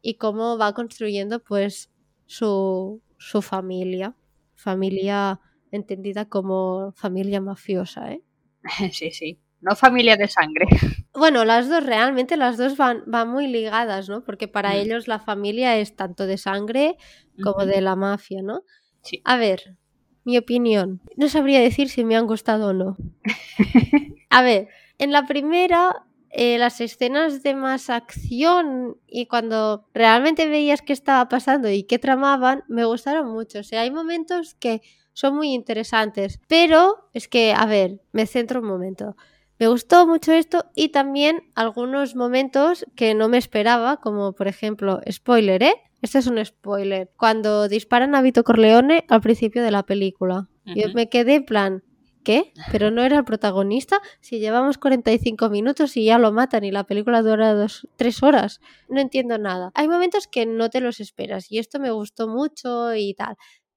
y cómo va construyendo pues su, su familia, familia entendida como familia mafiosa, ¿eh? <laughs> Sí, sí. No familia de sangre. <laughs> Bueno, las dos realmente, las dos van, van muy ligadas, ¿no? Porque para Mm. ellos la familia es tanto de sangre como de la mafia, ¿no? Sí. A ver, mi opinión. No sabría decir si me han gustado o no. <laughs> A ver, en la primera, eh, las escenas de más acción y cuando realmente veías qué estaba pasando y qué tramaban, me gustaron mucho. O sea, hay momentos que son muy interesantes. Pero es que, a ver, me centro un momento. Me gustó mucho esto y también algunos momentos que no me esperaba, como por ejemplo, spoiler, ¿eh? Este es un spoiler. Cuando disparan a Vito Corleone al principio de la película. Yo me quedé en plan, ¿qué? ¿Pero no era el protagonista? Si llevamos 45 minutos y ya lo matan y la película dura dos, tres horas. No entiendo nada. Hay momentos que no te los esperas y esto me gustó mucho y tal.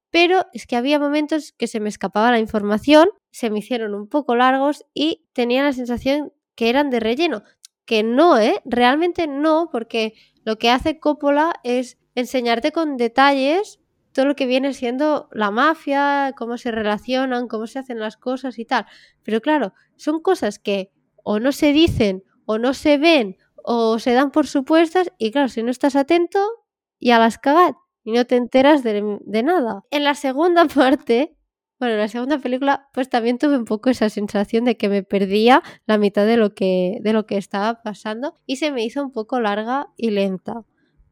Pero es que había momentos que se me escapaba la información, se me hicieron un poco largos y tenía la sensación que eran de relleno. Que no, ¿eh? Realmente no, porque lo que hace Coppola es enseñarte con detalles todo lo que viene siendo la mafia, cómo se relacionan, cómo se hacen las cosas y tal. Pero claro, son cosas que o no se dicen, o no se ven, o se dan por supuestas, y claro, si no estás atento, ya las cagas y no te enteras de, de nada. En la segunda <laughs> parte, bueno, en la segunda película, pues también tuve un poco esa sensación de que me perdía la mitad de lo que, de lo que estaba pasando y se me hizo un poco larga y lenta.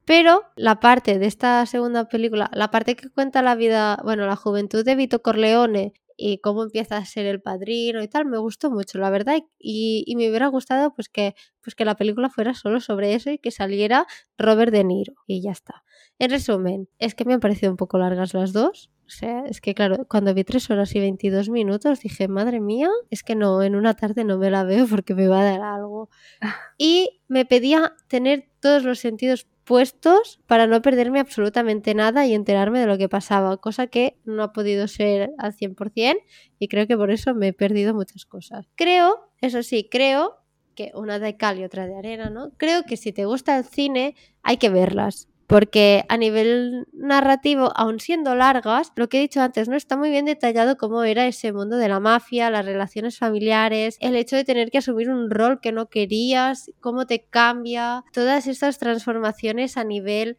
Pero la parte de esta segunda película, la parte que cuenta la vida, bueno, la juventud de Vito Corleone y cómo empieza a ser el padrino y tal, me gustó mucho, la verdad, y, y me hubiera gustado pues que, pues que la película fuera solo sobre eso y que saliera Robert De Niro y ya está. En resumen, es que me han parecido un poco largas las dos, o sea, es que claro, cuando vi 3 horas y 22 minutos dije, madre mía, es que no, en una tarde no me la veo porque me va a dar algo. <laughs> Y me pedía tener todos los sentidos puestos para no perderme absolutamente nada y enterarme de lo que pasaba, cosa que no ha podido ser al 100% y creo que por eso me he perdido muchas cosas. Creo, eso sí, creo que una de cal y otra de arena, ¿no? Creo que si te gusta el cine hay que verlas porque a nivel narrativo, aun siendo largas, lo que he dicho antes, no está muy bien detallado cómo era ese mundo de la mafia, las relaciones familiares, el hecho de tener que asumir un rol que no querías, cómo te cambia, todas estas transformaciones a nivel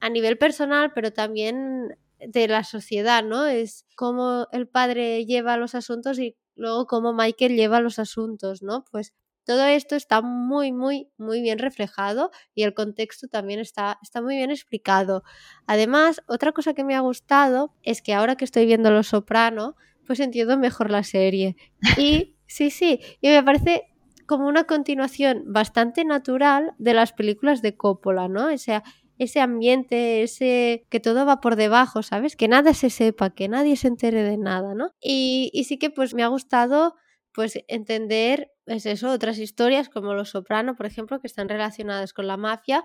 a nivel personal, pero también de la sociedad, ¿no? Es cómo el padre lleva los asuntos y luego cómo Michael lleva los asuntos, ¿no? Pues todo esto está muy, muy, muy bien reflejado y el contexto también está, está muy bien explicado. Además, otra cosa que me ha gustado es que ahora que estoy viendo Los Soprano, pues entiendo mejor la serie. Y <laughs> sí, sí, y me parece como una continuación bastante natural de las películas de Coppola, ¿no? O sea, ese ambiente, ese que todo va por debajo, ¿sabes? Que nada se sepa, que nadie se entere de nada, ¿no? Y, y sí que pues me ha gustado pues entender es eso, otras historias como Los Soprano, por ejemplo, que están relacionadas con la mafia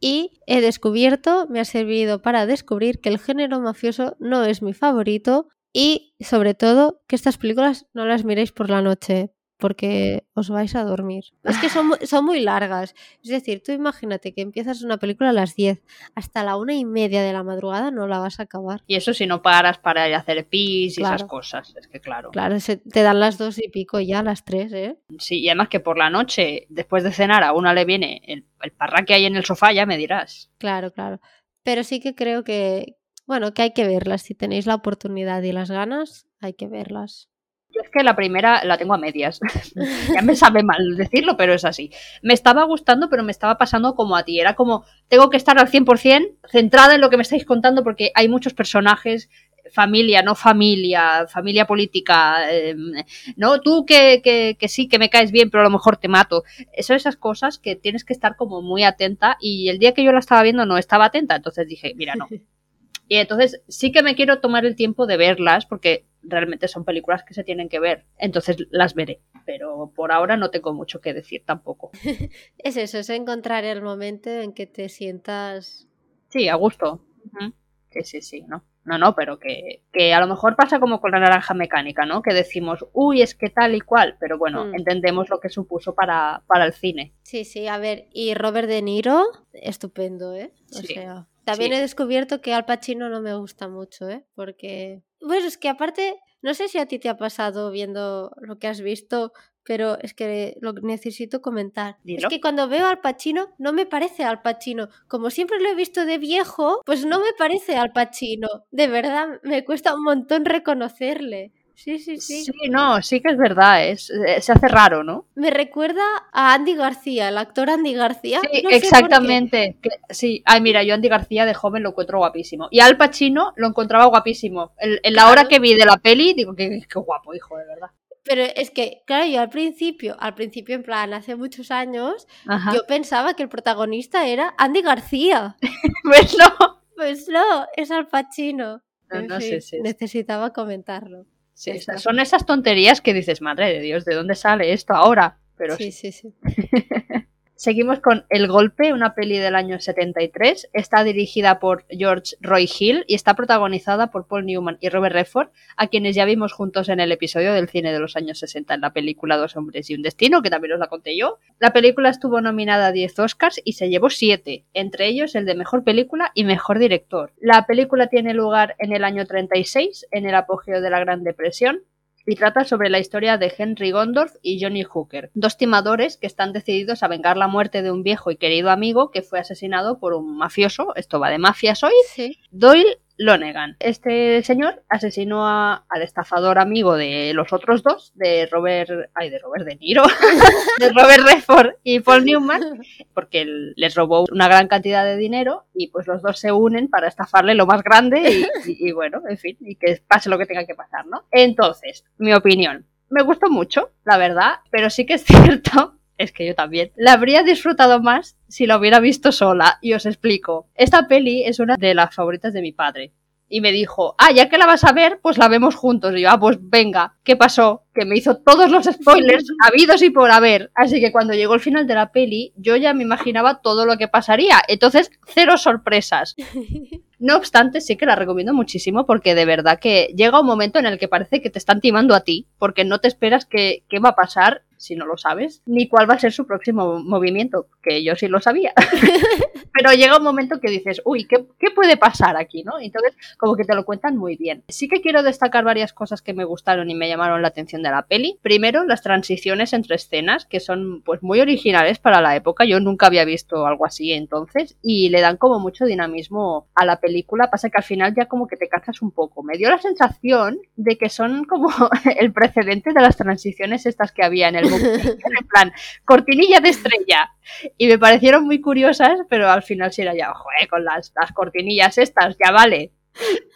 y he descubierto, me ha servido para descubrir que el género mafioso no es mi favorito y sobre todo que estas películas no las miréis por la noche porque os vais a dormir. Es que son, son muy largas. Es decir, tú imagínate que empiezas una película a las 10, hasta la una y media de la madrugada no la vas a acabar. Y eso si no paras para ir a hacer pis y esas cosas, es que claro. Claro, te dan las dos y pico ya, las tres, ¿eh? Sí, y además que por la noche, después de cenar, a una le viene el, el parra que hay en el sofá, ya me dirás. Claro, claro. Pero sí que creo que, bueno, que hay que verlas. Si tenéis la oportunidad y las ganas, hay que verlas es que la primera la tengo a medias. <laughs> ya me sabe mal decirlo, pero es así. Me estaba gustando, pero me estaba pasando como a ti. Era como, tengo que estar al 100% centrada en lo que me estáis contando porque hay muchos personajes, familia, no familia, familia política, em, no, tú que, que, que, sí, que me caes bien, pero a lo mejor te mato. Son esas cosas que tienes que estar como muy atenta y el día que yo la estaba viendo no estaba atenta, entonces dije, mira, no. <laughs> Y entonces sí que me quiero tomar el tiempo de verlas porque realmente son películas que se tienen que ver. Entonces las veré. Pero por ahora no tengo mucho que decir tampoco. <laughs> es eso, es encontrar el momento en que te sientas. Sí, a gusto. Que sí, sí, ¿no? No, no, pero que, que, a lo mejor pasa como con la naranja mecánica, ¿no? Que decimos, uy, es que tal y cual, pero bueno, mm. entendemos lo que supuso para, para el cine. Sí, sí, a ver, y Robert De Niro, estupendo, ¿eh? O sea, también he descubierto que Al Pacino no me gusta mucho, ¿eh? Porque bueno, es que aparte, no sé si a ti te ha pasado viendo lo que has visto, pero es que lo necesito comentar. Es que cuando veo al Pacino, no me parece al Pacino. Como siempre lo he visto de viejo, pues no me parece al Pacino. De verdad, me cuesta un montón reconocerle. Sí, sí, sí. Sí, no, sí que es verdad, es, eh, se hace raro, ¿no? Me recuerda a Andy García, el actor Andy García. Sí, exactamente. sí, ay, mira, yo Andy García de joven lo encuentro guapísimo. Y Al Pacino lo encontraba guapísimo. En, la hora que vi de la peli, digo que qué guapo, hijo, de verdad. Pero es que, claro, yo al principio, al principio en plan, hace muchos años, yo pensaba que el protagonista era Andy García. <laughs> pues no. Pues no, es Al Pacino. No, no, sí, sí. Necesitaba comentarlo. Sí, son esas tonterías que dices, madre de Dios, ¿de dónde sale esto ahora? Pero sí, sí, sí. <laughs> Seguimos con El Golpe, una peli del año 73. Está dirigida por George Roy Hill y está protagonizada por Paul Newman y Robert Redford, a quienes ya vimos juntos en el episodio del cine de los años 60 en la película Dos hombres y un destino, que también os la conté yo. La película estuvo nominada a 10 Oscars y se llevó 7, entre ellos el de Mejor Película y Mejor Director. La película tiene lugar en el año 36, en el apogeo de la Gran Depresión, y trata sobre la historia de Henry Gondorf y Johnny Hooker, dos timadores que están decididos a vengar la muerte de un viejo y querido amigo que fue asesinado por un mafioso. Esto va de mafias hoy. Doyle Lonegan. Este señor asesinó al estafador amigo de los otros dos, de Robert, ay, de Robert De Niro, <laughs> de Robert Redford y Paul Newman, porque les robó una gran cantidad de dinero y pues los dos se unen para estafarle lo más grande y, y bueno, en fin, y que pase lo que tenga que pasar, ¿no? Entonces, mi opinión. Me gustó mucho, la verdad, pero sí que es <laughs> cierto es que yo también, la habría disfrutado más si la hubiera visto sola. Y os explico. Esta peli es una de las favoritas de mi padre. Y me dijo, ah, ya que la vas a ver, pues la vemos juntos. Y yo, ah, pues venga, ¿qué pasó? Que me hizo todos los spoilers habidos y por haber. Así que cuando llegó el final de la peli, yo ya me imaginaba todo lo que pasaría. Entonces, cero sorpresas. <laughs> No obstante, sí que la recomiendo muchísimo porque de verdad que llega un momento en el que parece que te están timando a ti, porque no te esperas que, qué va a pasar si no lo sabes, ni cuál va a ser su próximo movimiento, que yo sí lo sabía. <laughs> Pero llega un momento que dices, uy, ¿qué, ¿qué, puede pasar aquí? ¿no? Entonces, como que te lo cuentan muy bien. Sí que quiero destacar varias cosas que me gustaron y me llamaron la atención de la peli. Primero, las transiciones entre escenas, que son pues muy originales para la época. Yo nunca había visto algo así entonces, y le dan como mucho dinamismo a la película. Pasa que al final ya como que te cazas un poco. Me dio la sensación de que son como <laughs> el precedente de las transiciones estas que había en el en plan, cortinilla de estrella. Y me parecieron muy curiosas, pero al final sí era ya, joder, con las, las cortinillas estas, ya vale.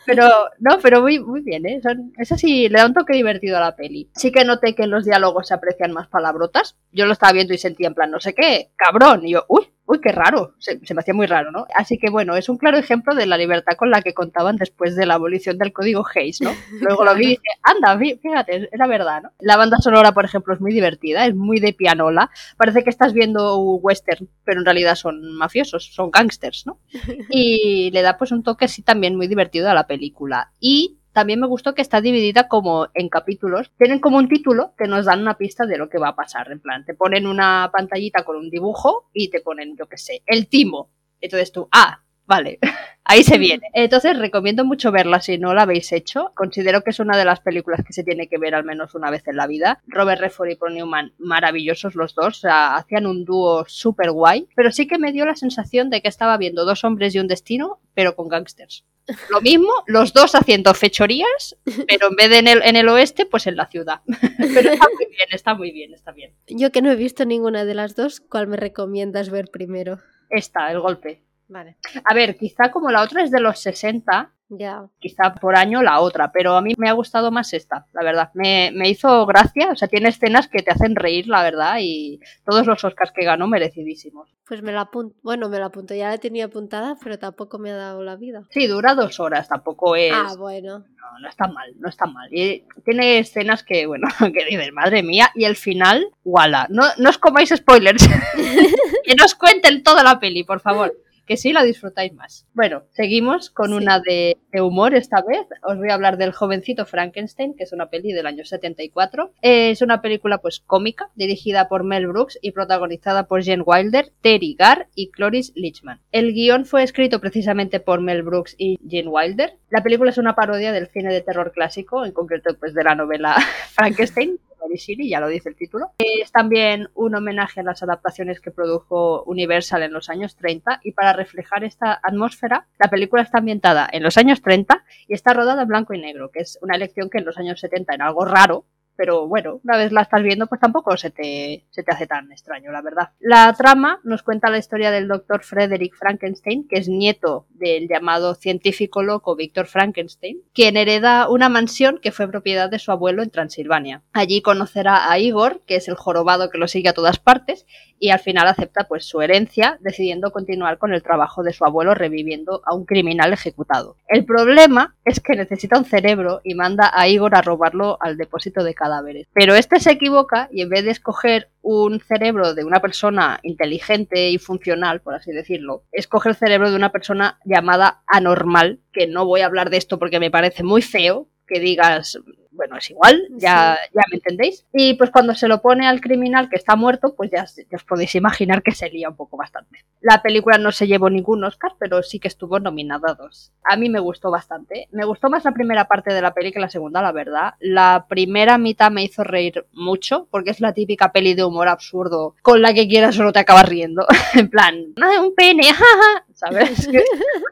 Pero, no, pero muy, muy bien, ¿eh? Son, eso sí, le da un toque divertido a la peli. Sí que noté que en los diálogos se aprecian más palabrotas. Yo lo estaba viendo y sentía en plan, no sé qué, cabrón. Y yo, uy, uy, qué raro. Se, me hacía muy raro, ¿no? Así que bueno, es un claro ejemplo de la libertad con la que contaban después de la abolición del código Hayes, ¿no? <laughs> Luego lo vi y dije, anda, fíjate, era verdad, ¿no? La banda sonora, por ejemplo, es muy divertida, es muy de pianola. Parece que estás viendo western, pero en realidad son mafiosos, son gangsters, ¿no? <laughs> Y le da pues un toque así también muy divertido a la película. Y también me gustó que está dividida como en capítulos. Tienen como un título que nos dan una pista de lo que va a pasar. En plan, te ponen una pantallita con un dibujo y te ponen, yo qué sé, el timo. Entonces tú, ah, vale, <laughs> ahí se viene. Entonces recomiendo mucho verla si no la habéis hecho. Considero que es una de las películas que se tiene que ver al menos una vez en la vida. Robert Redford y Paul Newman, maravillosos los dos, o sea, hacían un dúo súper guay, pero sí que me dio la sensación de que estaba viendo dos hombres y un destino, pero con gangsters. Lo mismo, los dos haciendo fechorías, pero en vez de en el, en el oeste, pues en la ciudad. <laughs> Pero está muy bien, está muy bien, está bien. Yo que no he visto ninguna de las dos, ¿cuál me recomiendas ver primero? Esta, el golpe. Vale. A ver, quizá como la otra es de los 60, Ya. quizá por año la otra, pero a mí me ha gustado más esta, la verdad. Me, me hizo gracia, o sea, tiene escenas que te hacen reír, la verdad, y todos los Oscars que ganó merecidísimos. Pues me la apunto. Bueno, me la apunto. Ya la tenía apuntada, pero tampoco me ha dado la vida. Sí, dura dos horas, tampoco es... Ah, bueno. No, no está mal, no está mal. Y tiene escenas que, bueno, <laughs> que dices, madre mía, y el final, wala. No, no os comáis spoilers. <laughs> <laughs> que no os cuenten toda la peli, por favor. Que sí la disfrutáis más. Bueno, seguimos con Sí. una de, de humor esta vez. Os voy a hablar del jovencito Frankenstein, que es una peli del año 74. Eh, es una película pues cómica, dirigida por Mel Brooks y protagonizada por Jen Wilder, Terry Garr y Cloris Leachman. El guion fue escrito precisamente por Mel Brooks y Jen Wilder. La película es una parodia del cine de terror clásico, en concreto pues de la novela <laughs> Frankenstein. Mary Shelley, ya lo dice el título. Es también un homenaje a las adaptaciones que produjo Universal en los años 30 y para reflejar esta atmósfera, la película está ambientada en los años 30 y está rodada en blanco y negro, que es una elección que en los años 70 era algo raro, pero bueno, una vez la estás viendo, pues tampoco se te, se te hace tan extraño, la verdad. La trama nos cuenta la historia del doctor Frederick Frankenstein, que es nieto del llamado científico loco Víctor Frankenstein, quien hereda una mansión que fue propiedad de su abuelo en Transilvania. Allí conocerá a Igor, que es el jorobado que lo sigue a todas partes, y al final acepta pues su herencia, decidiendo continuar con el trabajo de su abuelo reviviendo a un criminal ejecutado. El problema es que necesita un cerebro y manda a Igor a robarlo al depósito de cadáveres. Pero este se equivoca y en vez de escoger un cerebro de una persona inteligente y funcional, por así decirlo, escoge el cerebro de una persona llamada anormal, que no voy a hablar de esto porque me parece muy feo que digas bueno, es igual, ya, ya me entendéis. Y pues cuando se lo pone al criminal que está muerto, pues ya, ya os podéis imaginar que se lía un poco bastante. La película no se llevó ningún Oscar, pero sí que estuvo nominada a dos. A mí me gustó bastante. Me gustó más la primera parte de la peli que la segunda, la verdad. La primera mitad me hizo reír mucho, porque es la típica peli de humor absurdo con la que quieras solo te acabas riendo. <laughs> en plan, "Ah, un pene, jaja", ¿sabes? <laughs>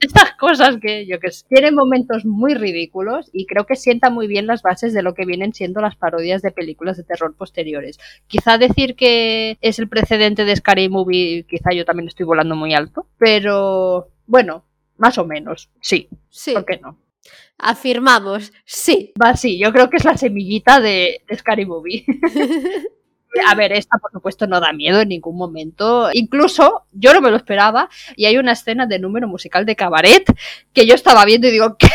estas cosas que yo que sé. Tiene momentos muy ridículos y creo que sienta muy bien las bases de lo que vienen siendo las parodias de películas de terror posteriores. Quizá decir que es el precedente de Scary Movie, quizá yo también estoy volando muy alto, pero bueno, más o menos, sí. Sí. ¿Por qué no? Afirmamos, sí. Va, sí, yo creo que es la semillita de, de Scary Movie. <laughs> A ver, esta por supuesto no da miedo en ningún momento. Incluso yo no me lo esperaba y hay una escena de número musical de cabaret que yo estaba viendo y digo, <laughs> ¿qué,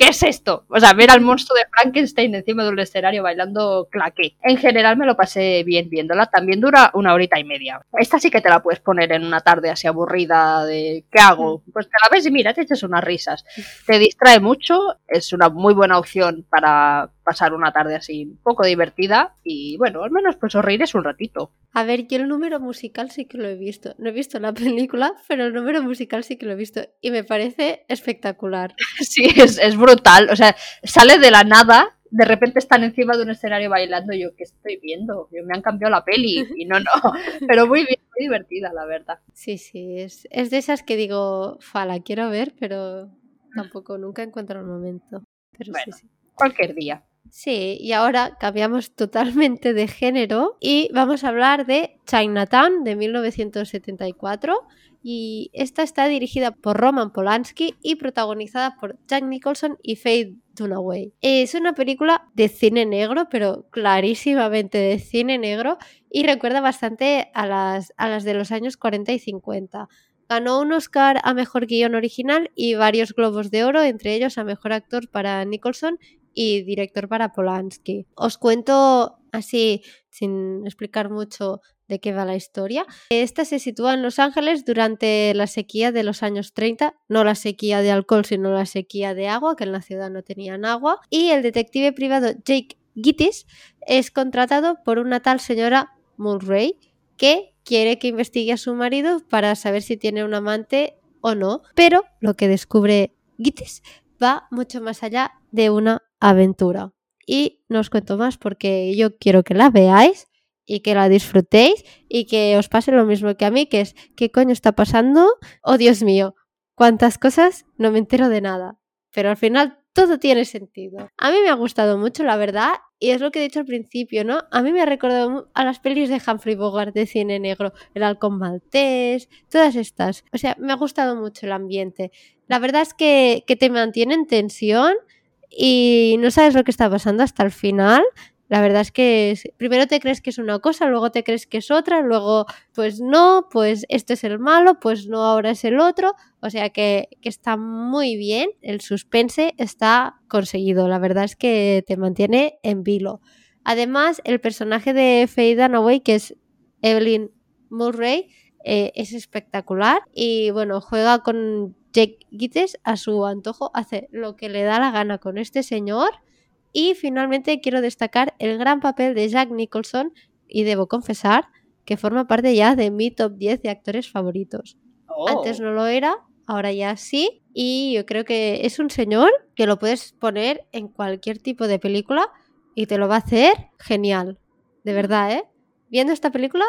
¿qué es esto? O sea, ver al monstruo de Frankenstein encima de un escenario bailando claqué. En general me lo pasé bien viéndola. También dura una horita y media. Esta sí que te la puedes poner en una tarde así aburrida de ¿qué hago? Pues te la ves y mira, te echas unas risas. Te distrae mucho, es una muy buena opción para pasar una tarde así un poco divertida y bueno, al menos pues os reíres un ratito. A ver, yo el número musical sí que lo he visto. No he visto la <laughs> película, pero el número musical sí que lo he visto y me parece espectacular. <laughs> Sí, es, es brutal. O sea, sale de la nada, de repente están encima de un escenario bailando. Yo, ¿qué estoy viendo? Yo, me han cambiado la peli. <laughs> Y no, no. Pero muy bien, muy divertida, la verdad. Sí, sí, es, es de esas que digo, fa, la quiero ver, pero tampoco nunca encuentro el momento. Pero Bueno. sí, sí. Cualquier día. Sí, y ahora cambiamos <laughs> totalmente de género y vamos a hablar de Chinatown de 1974. Y esta está dirigida por Roman Polanski y protagonizada por Jack Nicholson y Faye Dunaway. Es una película de cine negro, pero clarísimamente de cine negro, y recuerda bastante a las, a las de los años 40 y 50. Ganó un Oscar a Mejor Guión Original y varios Globos de Oro, entre ellos a Mejor Actor para Nicholson y director para Polanski. Os cuento así, sin explicar mucho de qué va la historia. Esta se sitúa en Los Ángeles durante la sequía de los años 30, no la sequía de alcohol, sino la sequía de agua, que en la ciudad no tenían agua, y el detective privado Jake Gittis es contratado por una tal señora Mulray que quiere que investigue a su marido para saber si tiene un amante o no, pero lo que descubre Gittis va mucho más allá de una aventura. Y no os cuento más porque yo quiero que la veáis y que la disfrutéis y que os pase lo mismo que a mí, que es ¿qué coño está pasando? Oh Dios mío, cuántas cosas, no me entero de nada. Pero al final todo tiene sentido. A mí me ha gustado mucho, la verdad, y es lo que he dicho al principio, ¿no? A mí me ha recordado a las pelis de Humphrey Bogart de cine negro, El halcón maltés, todas estas. O sea, me ha gustado mucho el ambiente. La verdad es que, que te mantiene en tensión y no sabes lo que está pasando hasta el final. La verdad es que primero te crees que es una cosa, luego te crees que es otra, luego pues no, pues este es el malo, pues no, ahora es el otro. O sea que, que está muy bien, el suspense está conseguido, la verdad es que te mantiene en vilo. Además, el personaje de Faye Dunaway, que es Evelyn Murray, eh, es espectacular y bueno, juega con Jake Gittes a su antojo, hace lo que le da la gana con este señor. Y finalmente quiero destacar el gran papel de Jack Nicholson y debo confesar que forma parte ya de mi top 10 de actores favoritos. Oh. Antes no lo era, ahora ya sí. Y yo creo que es un señor que lo puedes poner en cualquier tipo de película y te lo va a hacer genial. De verdad, ¿eh? Viendo esta película,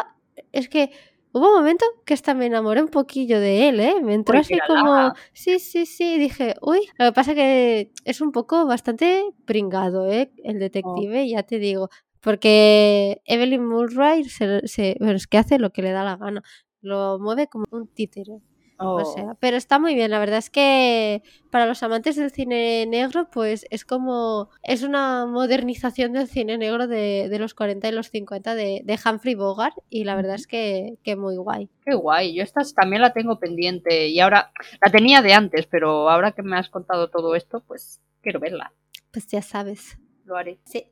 es que hubo un momento que hasta me enamoré un poquillo de él, ¿eh? Me entró Uy, así como... Sí, sí, sí, dije, uy, lo que pasa que es un poco bastante pringado, ¿eh? El detective, ya te digo. Porque Evelyn Murray se, se- bueno, es que hace lo que le da la gana. Lo mueve como un títere. Oh. O sea, pero está muy bien. La verdad es que para los amantes del cine negro, pues es como. Es una modernización del cine negro de, de los 40 y los 50 de, de Humphrey Bogart. Y la verdad es que, que muy guay. Qué guay, yo esta también la tengo pendiente y ahora la tenía de antes, pero ahora que me has contado todo esto, pues quiero verla, Pues ya sabes. lo haré. Sí.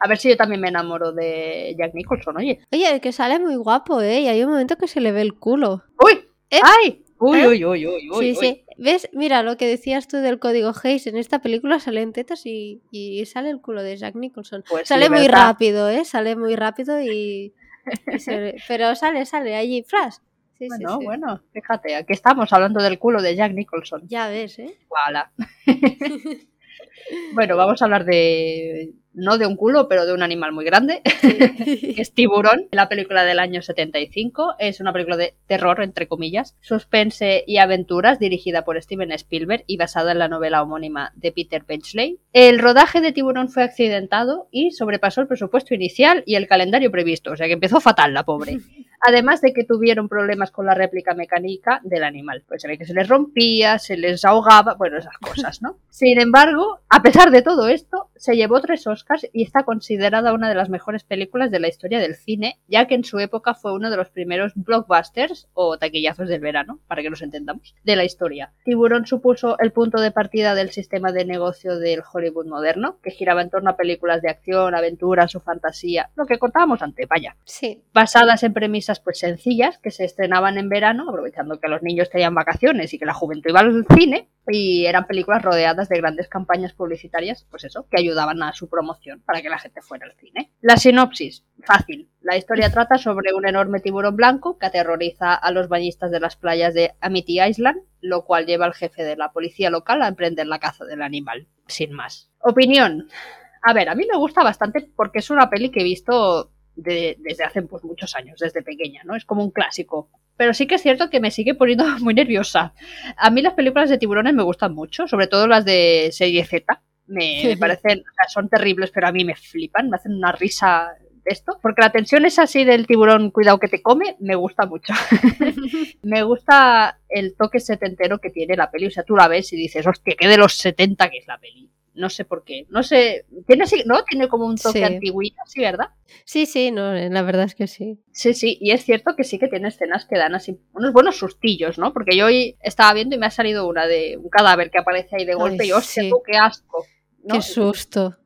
A ver si yo también me enamoro de Jack Nicholson, oye. Oye, que sale muy guapo, ¿eh? Y hay un momento que se le ve el culo. ¡Uy! ¿Eh? ¡Ay! Uy, ¿Eh? uy, uy, uy, uy. sí, sí. ¿Ves? Mira lo que decías tú del código Hayes. En esta película salen tetas y, y sale el culo de Jack Nicholson. Pues Sale sí, muy ¿verdad? rápido, ¿eh? Sale muy rápido y... y se- <laughs> Pero sale, sale allí, flash. Sí, sí, Bueno, sí. bueno, fíjate, aquí estamos hablando del culo de Jack Nicholson. Ya ves, ¿eh? Voilà. <laughs> <laughs> bueno, vamos a hablar de, no de un culo, pero de un animal muy grande, <laughs> que es Tiburón, la película del año 75. Es una película de terror, entre comillas, suspense y aventuras dirigida por Steven Spielberg y basada en la novela homónima de Peter Benchley. El rodaje de Tiburón fue accidentado y sobrepasó el presupuesto inicial y el calendario previsto, o sea que empezó fatal la pobre. <laughs> Además de que tuvieron problemas con la réplica mecánica del animal. Pues se ve que se les rompía, se les ahogaba, bueno, esas cosas, ¿no? Sin embargo, a pesar de todo esto, se llevó tres Oscars y está considerada una de las mejores películas de la historia del cine, ya que en su época fue uno de los primeros blockbusters o taquillazos del verano, para que nos entendamos, de la historia. Tiburón supuso el punto de partida del sistema de negocio del Hollywood moderno, que giraba en torno a películas de acción, aventuras o fantasía, lo que contábamos antes, vaya. Sí. Basadas en premisas pues sencillas que se estrenaban en verano, aprovechando que los niños tenían vacaciones y que la juventud iba al cine, y eran películas rodeadas de grandes campañas publicitarias, pues eso, que ayudaban a su promoción para que la gente fuera al cine. La sinopsis, fácil. La historia trata sobre un enorme tiburón blanco que aterroriza a los bañistas de las playas de Amity Island, lo cual lleva al jefe de la policía local a emprender la caza del animal, sin más. Opinión. A ver, a mí me gusta bastante porque es una peli que he visto desde hace pues, muchos años, desde pequeña, ¿no? Es como un clásico. Pero sí que es cierto que me sigue poniendo <laughs> muy nerviosa. A mí las películas de tiburones me gustan mucho, sobre todo las de serie Z. Me, me parecen, o sea, son terribles, pero a mí me flipan, me hacen una risa de esto. Porque la tensión es así del tiburón, cuidado que te come, me gusta mucho. <laughs> me gusta el toque setentero que tiene la peli. O sea, tú la ves y dices, hostia, que de los 70 que es la peli no sé por qué. No sé, tiene así, ¿no? Tiene como un toque sí. sí, ¿verdad? Sí, sí, no, la verdad es que sí. Sí, sí, y es cierto que sí que tiene escenas que dan así unos buenos sustillos, ¿no? Porque yo hoy estaba viendo y me ha salido una de un cadáver que aparece ahí de golpe y hostia, sí. qué asco. Qué susto.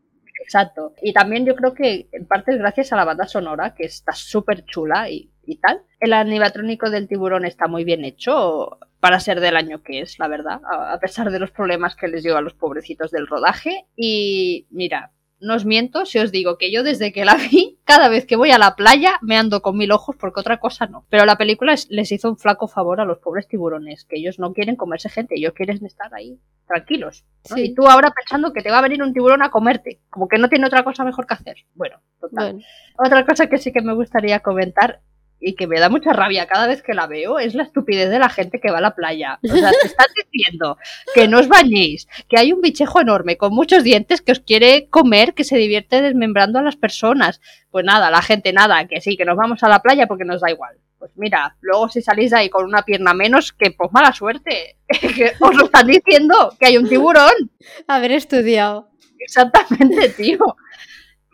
Exacto. Y también yo creo que en parte es gracias a la banda sonora, que está súper chula y, y tal. El animatrónico del tiburón está muy bien hecho para ser del año que es, la verdad, a pesar de los problemas que les dio a los pobrecitos del rodaje. Y mira, no os miento si os digo que yo desde que la vi, cada vez que voy a la playa me ando con mil ojos porque otra cosa no. Pero la película les hizo un flaco favor a los pobres tiburones, que ellos no quieren comerse gente, ellos quieren estar ahí tranquilos. ¿no? Sí. Y tú ahora pensando que te va a venir un tiburón a comerte, como que no tiene otra cosa mejor que hacer. Bueno, total. Bueno. Otra cosa que sí que me gustaría comentar y que me da mucha rabia cada vez que la veo es la estupidez de la gente que va a la playa. O sea, te están diciendo que no os bañéis, que hay un bichejo enorme con muchos dientes que os quiere comer, que se divierte desmembrando a las personas. Pues nada, la gente nada, que sí, que nos vamos a la playa porque nos da igual. Pues mira, luego si salís ahí con una pierna menos, que pues mala suerte. <laughs> que os lo están diciendo, que hay un tiburón. Haber estudiado. Exactamente, tío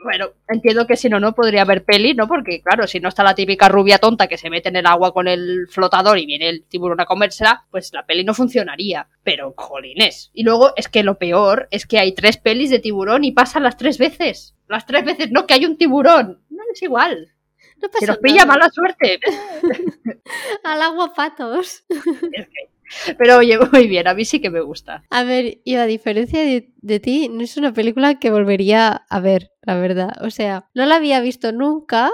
bueno, entiendo que si no, no podría haber peli, ¿no? Porque, claro, si no está la típica rubia tonta que se mete en el agua con el flotador y viene el tiburón a comérsela, pues la peli no funcionaría. Pero, jolines. Y luego es que lo peor es que hay tres pelis de tiburón y pasan las tres veces. Las tres veces, no, que hay un tiburón. No es igual. No pasa Se nos pilla nada. mala suerte. <laughs> Al agua patos. es que... Pero oye, <laughs> muy bien, a mí sí que me gusta. A ver, yo a diferencia de, de, ti, no es una película que volvería a ver, la verdad. O sea, no la había visto nunca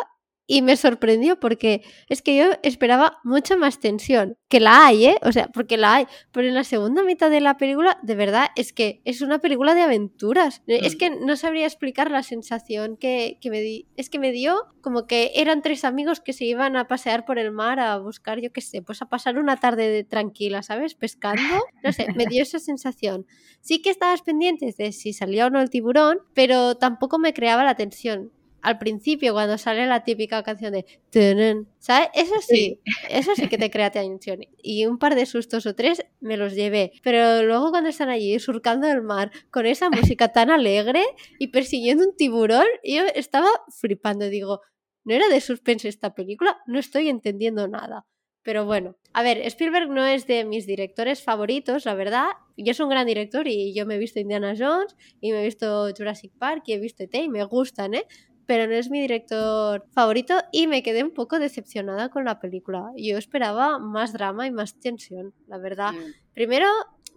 y me sorprendió porque es que yo esperaba mucha más tensión. Que la hay, ¿eh? O sea, porque la hay. Pero en la segunda mitad de la película, de verdad, es que es una película de aventuras. Mm. Es que no sabría explicar la sensación que, que me di. Es que me dio como que eran tres amigos que se iban a pasear por el mar a buscar, yo qué sé, pues a pasar una tarde de tranquila, ¿sabes? Pescando. No sé, me dio esa sensación. Sí que estabas pendientes de si salía o no el tiburón, pero tampoco me creaba la tensión al principio cuando sale la típica canción de Tunen, ¿sabes? Eso sí, sí, <laughs> eso sí que te crea tensión. Y un par de sustos o tres me los llevé. Pero luego cuando están allí surcando el mar con esa música tan alegre y persiguiendo un tiburón, yo estaba flipando. Digo, ¿no era de suspense esta película? No estoy entendiendo nada. Pero bueno, a ver, Spielberg no es de mis directores favoritos, la verdad. Yo es un gran director y yo me he visto Indiana Jones y me he visto Jurassic Park y he visto E.T. y me gustan, ¿eh? Pero no es mi director favorito y me quedé un poco decepcionada con la película. Yo esperaba más drama y más tensión, la verdad. Mm. Primero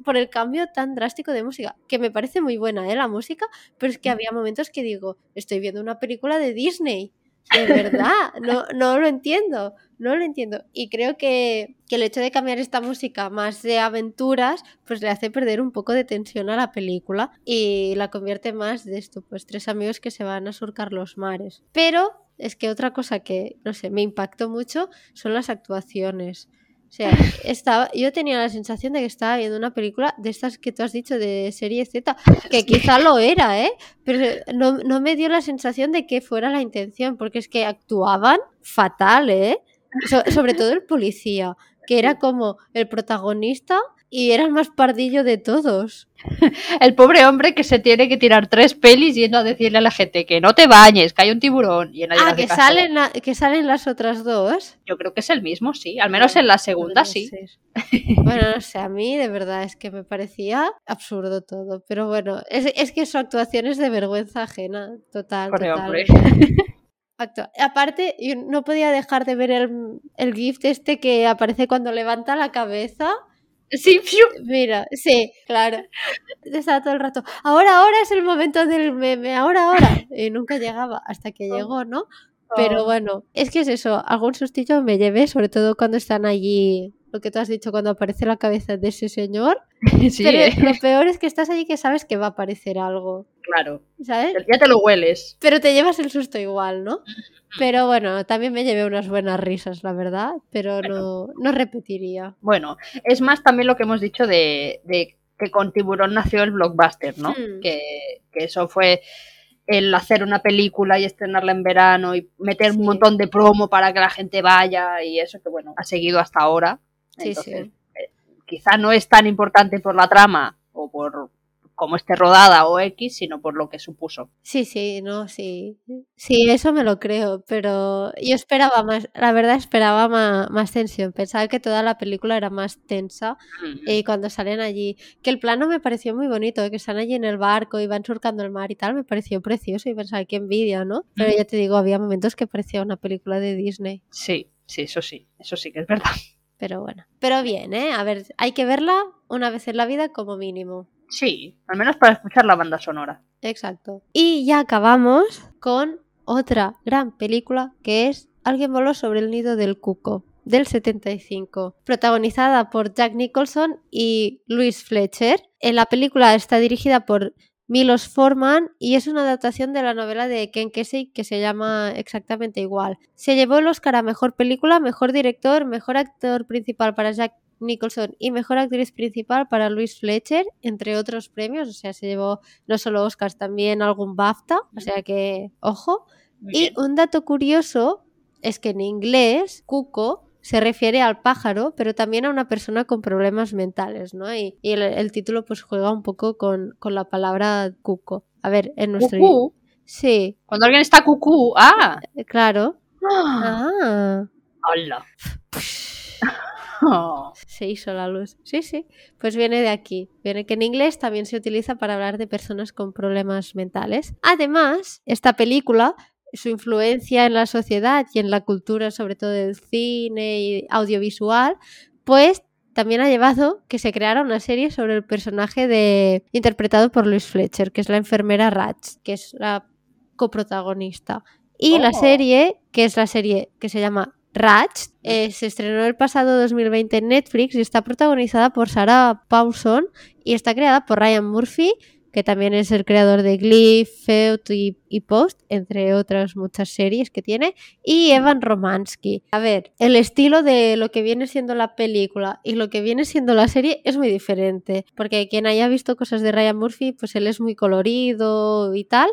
por el cambio tan drástico de música, que me parece muy buena ¿eh? la música, pero es que había momentos que digo, estoy viendo una película de Disney. De verdad, no, no lo entiendo, no lo entiendo. Y creo que, que, el hecho de cambiar esta música más de aventuras, pues le hace perder un poco de tensión a la película y la convierte más de esto, pues tres amigos que se van a surcar los mares. Pero es que otra cosa que, no sé, me impactó mucho son las actuaciones. O sea, <laughs> estaba, yo tenía la sensación de que estaba viendo una película de estas que tú has dicho de serie Z, que quizá lo era, ¿eh? Pero no, no me dio la sensación de que fuera la intención, porque es que actuaban fatal, ¿eh? sobre todo el policía, que era como el protagonista y era el más pardillo de todos. <laughs> El pobre hombre que se tiene que tirar tres pelis yendo a decirle a la gente que no te bañes, que hay un tiburón. Y ah, que salen, que salen las otras dos. Yo creo que es el mismo, sí. Al menos en la segunda sí. Bueno, no sé, a mí de verdad es que me parecía absurdo todo. Pero bueno, es, que su actuación es de vergüenza ajena, total. total. <laughs> Aparte, yo no podía dejar de ver el, el gift este que aparece cuando levanta la cabeza Sí, Mira, sí, claro. Estaba todo el rato. Ahora, ahora es el momento del meme, ahora, ahora. Y nunca llegaba hasta que oh. llegó, ¿no? Pero oh. bueno, es que es eso, algún sustillo me llevé, sobre todo cuando están allí, lo que tú has dicho, cuando aparece la cabeza de ese señor. <laughs> Sí, Pero eh. lo peor es que estás allí que sabes que va a aparecer algo. Claro. ¿Sabes? Ya te lo hueles. Pero te llevas el susto igual, ¿no? Pero bueno, también me llevé unas buenas risas, la verdad, pero no, no repetiría. Bueno, es más también lo que hemos dicho de, que con Tiburón nació el blockbuster, ¿no? Hmm. Que, eso fue el hacer una película y estrenarla en verano y meter un montón de promo para que la gente vaya y eso que bueno, ha seguido hasta ahora. Sí, sí. Eh, quizá no es tan importante por la trama o por, como esté rodada o X, sino por lo que supuso. Sí, sí, no, sí. Sí, eso me lo creo, pero yo esperaba más, la verdad esperaba más, tensión. Pensaba que toda la película era más tensa y cuando salen allí, que el plano me pareció muy bonito, que están allí en el barco y van surcando el mar y tal, me pareció precioso y pensaba, qué envidia, ¿no? Pero ya te digo, había momentos que parecía una película de Disney. Sí, sí, eso sí, eso sí que es verdad. Pero bueno, pero bien, ¿eh? A ver, hay que verla una vez en la vida como mínimo. Sí, al menos para escuchar la banda sonora. Exacto. Y ya acabamos con otra gran película que es Alguien voló sobre el nido del cuco del 75, protagonizada por Jack Nicholson y Louis Fletcher. En la película está dirigida por Milos Forman y es una adaptación de la novela de Ken Kesey que se llama exactamente igual. Se llevó el Oscar a Mejor Película, Mejor Director, Mejor Actor Principal para Jack Nicholson y Mejor Actriz Principal para Louise Fletcher, entre otros premios. O sea, se llevó no solo Oscars, también algún BAFTA. O sea que, ojo. y un dato curioso es que en inglés, cuco se refiere al pájaro, pero también a una persona con problemas mentales, ¿no? Y, el, título pues juega un poco con, la palabra cuco. A ver, en nuestro... ¿Cucú? Sí. Cuando alguien está cucú, ah. Eh, claro. Ah. Hola. <laughs> <laughs> Se hizo la luz. Sí, sí. Pues viene de aquí. Viene que en inglés también se utiliza para hablar de personas con problemas mentales. Además, esta película, su influencia en la sociedad y en la cultura, sobre todo del cine y audiovisual, pues también ha llevado que se creara una serie sobre el personaje de interpretado por Luis Fletcher, que es la enfermera Ratch, que es la coprotagonista. Y la oh. serie, que es la serie que se llama Ratch eh, se estrenó el pasado 2020 en Netflix y está protagonizada por Sarah Paulson y está creada por Ryan Murphy, que también es el creador de Glee, Feud y, Post, entre otras muchas series que tiene, y Evan Romansky. A ver, el estilo de lo que viene siendo la película y lo que viene siendo la serie es muy diferente, porque quien haya visto cosas de Ryan Murphy, pues él es muy colorido y tal,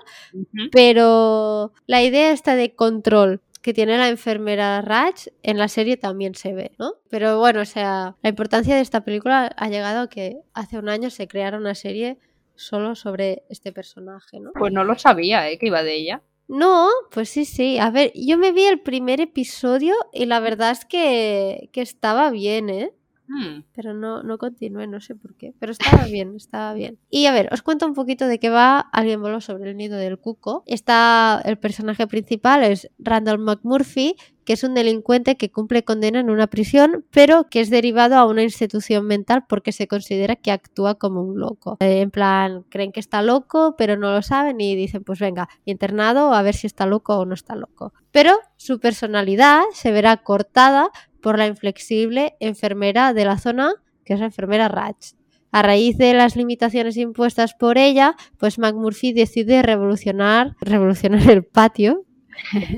pero la idea está de control que tiene la enfermera Raj en la serie también se ve, ¿no? Pero bueno, o sea, la importancia de esta película ha llegado a que hace un año se creara una serie solo sobre este personaje, ¿no? Pues no lo sabía, ¿eh? Que iba de ella. No, pues sí, sí. A ver, yo me vi el primer episodio y la verdad es que, que estaba bien, ¿eh? Mm. Pero no, no continué, no sé por qué. Pero estaba <laughs> bien, estaba bien. Y a ver, os cuento un poquito de qué va Alguien voló sobre el nido del cuco. Está el personaje principal, es Randall McMurphy, que es un delincuente que cumple condena en una prisión, pero que es derivado a una institución mental porque se considera que actúa como un loco. Eh, en plan, creen que está loco, pero no lo saben y dicen, pues venga, internado a ver si está loco o no está loco. Pero su personalidad se verá cortada por la inflexible enfermera de la zona, que es la enfermera Ratch. A raíz de las limitaciones impuestas por ella, pues McMurphy decide revolucionar, revolucionar el patio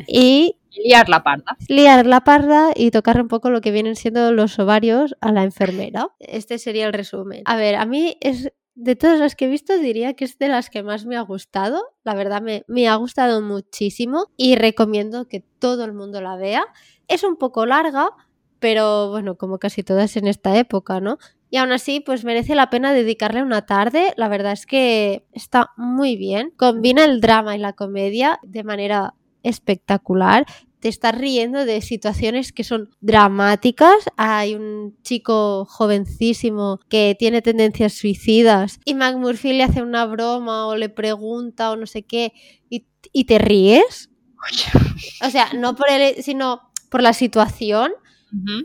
y <laughs> liar la parda. Liar la parda y tocar un poco lo que vienen siendo los ovarios a la enfermera. Este sería el resumen. A ver, a mí es de todas las que he visto diría que es de las que más me ha gustado. La verdad me, me ha gustado muchísimo y recomiendo que todo el mundo la vea. Es un poco larga, pero bueno, como casi todas en esta época, ¿no? Y aún así, pues merece la pena dedicarle una tarde. La verdad es que está muy bien. Combina el drama y la comedia de manera espectacular. Te estás riendo de situaciones que son dramáticas. Hay un chico jovencísimo que tiene tendencias suicidas y McMurphy le hace una broma o le pregunta o no sé qué y, y te ríes. O sea, no por él, sino por la situación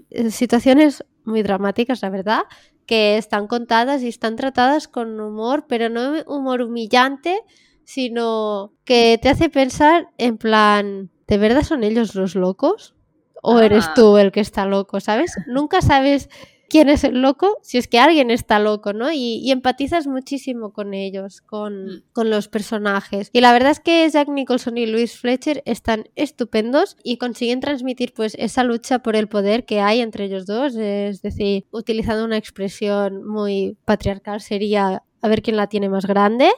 eh, situaciones muy dramáticas, la verdad, que están contadas y están tratadas con humor, pero no humor humillante, sino que te hace pensar en plan, ¿de verdad son ellos los locos? ¿O eres Ah. tú el que está loco, sabes? Nunca sabes quién es el loco, si es que alguien está loco, ¿no? Y, y empatizas muchísimo con ellos, con, Mm. con los personajes. Y la verdad es que Jack Nicholson y Louis Fletcher están estupendos y consiguen transmitir pues esa lucha por el poder que hay entre ellos dos, es decir, utilizando una expresión muy patriarcal sería a ver quién la tiene más grande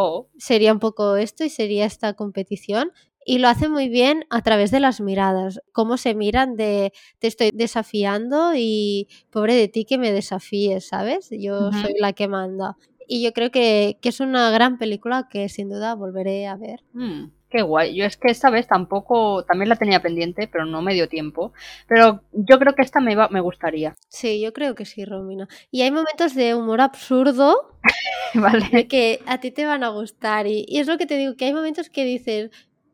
Oh, sería un poco esto y sería esta competición. Y lo hace muy bien a través de las miradas, cómo se miran de te estoy desafiando y pobre de ti que me desafíes, ¿sabes? Yo soy la que manda. Y yo creo que, que es una gran película que sin duda volveré a ver. mm, qué guay. Yo es que esta vez tampoco, también la tenía pendiente, pero no me dio tiempo. Pero yo creo que esta me, iba, me gustaría. Sí, yo creo que sí, Romina. Y hay momentos de humor absurdo <laughs> ¿Vale? que a ti te van a gustar. Y, y es lo que te digo, que hay momentos que dices,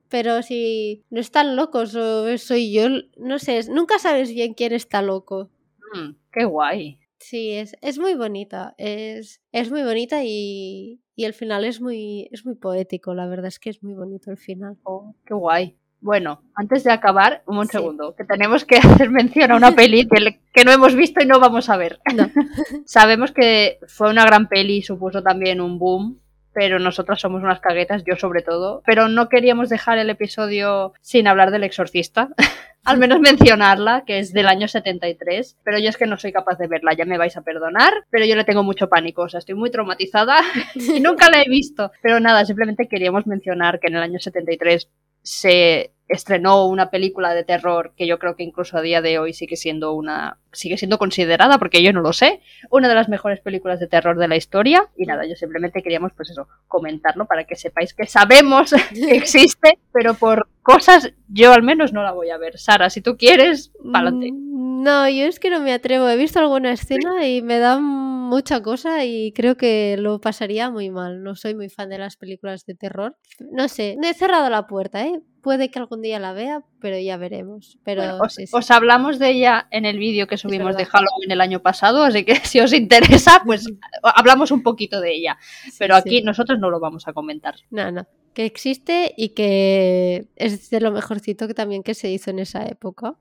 pero si no están locos o soy yo, no sé, nunca sabes bien quién está loco. Mm, qué guay. Sí, es, es muy bonita, es, es muy bonita y, y el final es muy, es muy poético, la verdad es que es muy bonito el final. Oh, qué guay. Bueno, antes de acabar, un Sí. segundo, que tenemos que <laughs> hacer mención a una <laughs> peli que, no hemos visto y no vamos a ver. No. <laughs> Sabemos que fue una gran peli y supuso también un boom, pero nosotras somos unas caguetas, yo sobre todo. Pero no queríamos dejar el episodio sin hablar del exorcista. <laughs> Al menos mencionarla, que es del año 73, pero yo es que no soy capaz de verla, ya me vais a perdonar, pero yo le tengo mucho pánico, o sea, estoy muy traumatizada <laughs> y nunca la he visto. Pero nada, simplemente queríamos mencionar que en el año 73 se estrenó una película de terror que yo creo que incluso a día de hoy sigue siendo una sigue siendo considerada porque yo no lo sé una de las mejores películas de terror de la historia. Y nada yo simplemente queríamos pues eso comentarlo para que sepáis que sabemos <laughs> que existe pero por cosas yo al menos no la voy a ver. Sara si tú quieres pa'lante. Mm, No, yo es que no me atrevo. He visto alguna escena y me da mucha cosa y creo que lo pasaría muy mal. No soy muy fan de las películas de terror. No sé, no he cerrado la puerta, ¿eh? Puede que algún día la vea, pero ya veremos. Pero Bueno, os, sí, sí. os hablamos de ella en el vídeo que subimos de. Halloween el año pasado, así que <laughs> si os interesa, pues hablamos un poquito de ella. Pero Sí, aquí nosotros no lo vamos a comentar. No, no. Que existe y que es de lo mejorcito que también que se hizo en esa época.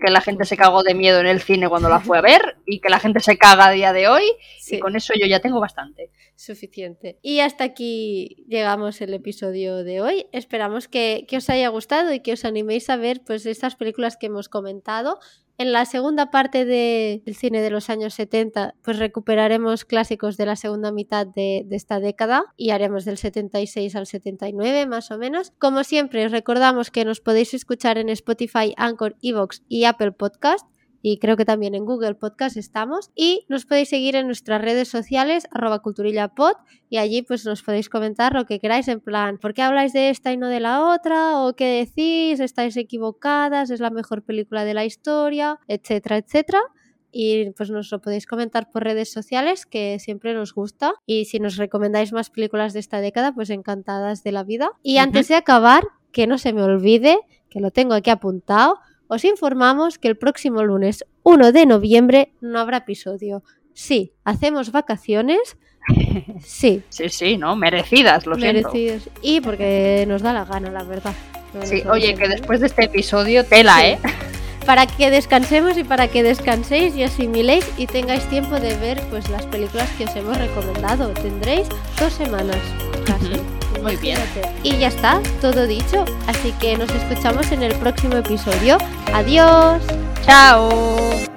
Que la gente se cagó de miedo en el cine cuando la fue a ver y que la gente se caga a día de hoy. Sí. Y con eso yo ya tengo bastante. Suficiente. Y hasta aquí llegamos el episodio de hoy. Esperamos que, que os haya gustado y que os animéis a ver pues estas películas que hemos comentado. En la segunda parte de- del cine de los años 70, pues recuperaremos clásicos de la segunda mitad de, de esta década y haremos del 76 al 79 más o menos. Como siempre, os recordamos que nos podéis escuchar en Spotify, Anchor, Evox y Apple Podcast y creo que también en Google Podcast estamos. Y nos podéis seguir en nuestras redes sociales, arroba culturillapod, y allí pues nos podéis comentar lo que queráis en plan, ¿por qué habláis de esta y no de la otra? ¿O qué decís? ¿Estáis equivocadas? ¿Es la mejor película de la historia? Etcétera, etcétera. y pues nos lo podéis comentar por redes sociales que siempre nos gusta y si nos recomendáis más películas de esta década pues encantadas de la vida. Y antes de acabar, que no se me olvide, que lo tengo aquí apuntado, os informamos que el próximo lunes 1 de noviembre no habrá episodio. Sí, hacemos vacaciones. <laughs> Sí. Sí, sí, ¿no? Merecidas, lo Merecidas. Y porque nos da la gana, la verdad. sí, oye, que después de este episodio, tela, ¿eh? Para que descansemos y para que descanséis y asimiléis y tengáis tiempo de ver pues las películas que os hemos recomendado. Tendréis dos semanas casi. Muy bien. Y ya está, todo dicho. Así que nos escuchamos en el próximo episodio. Adiós. Chao.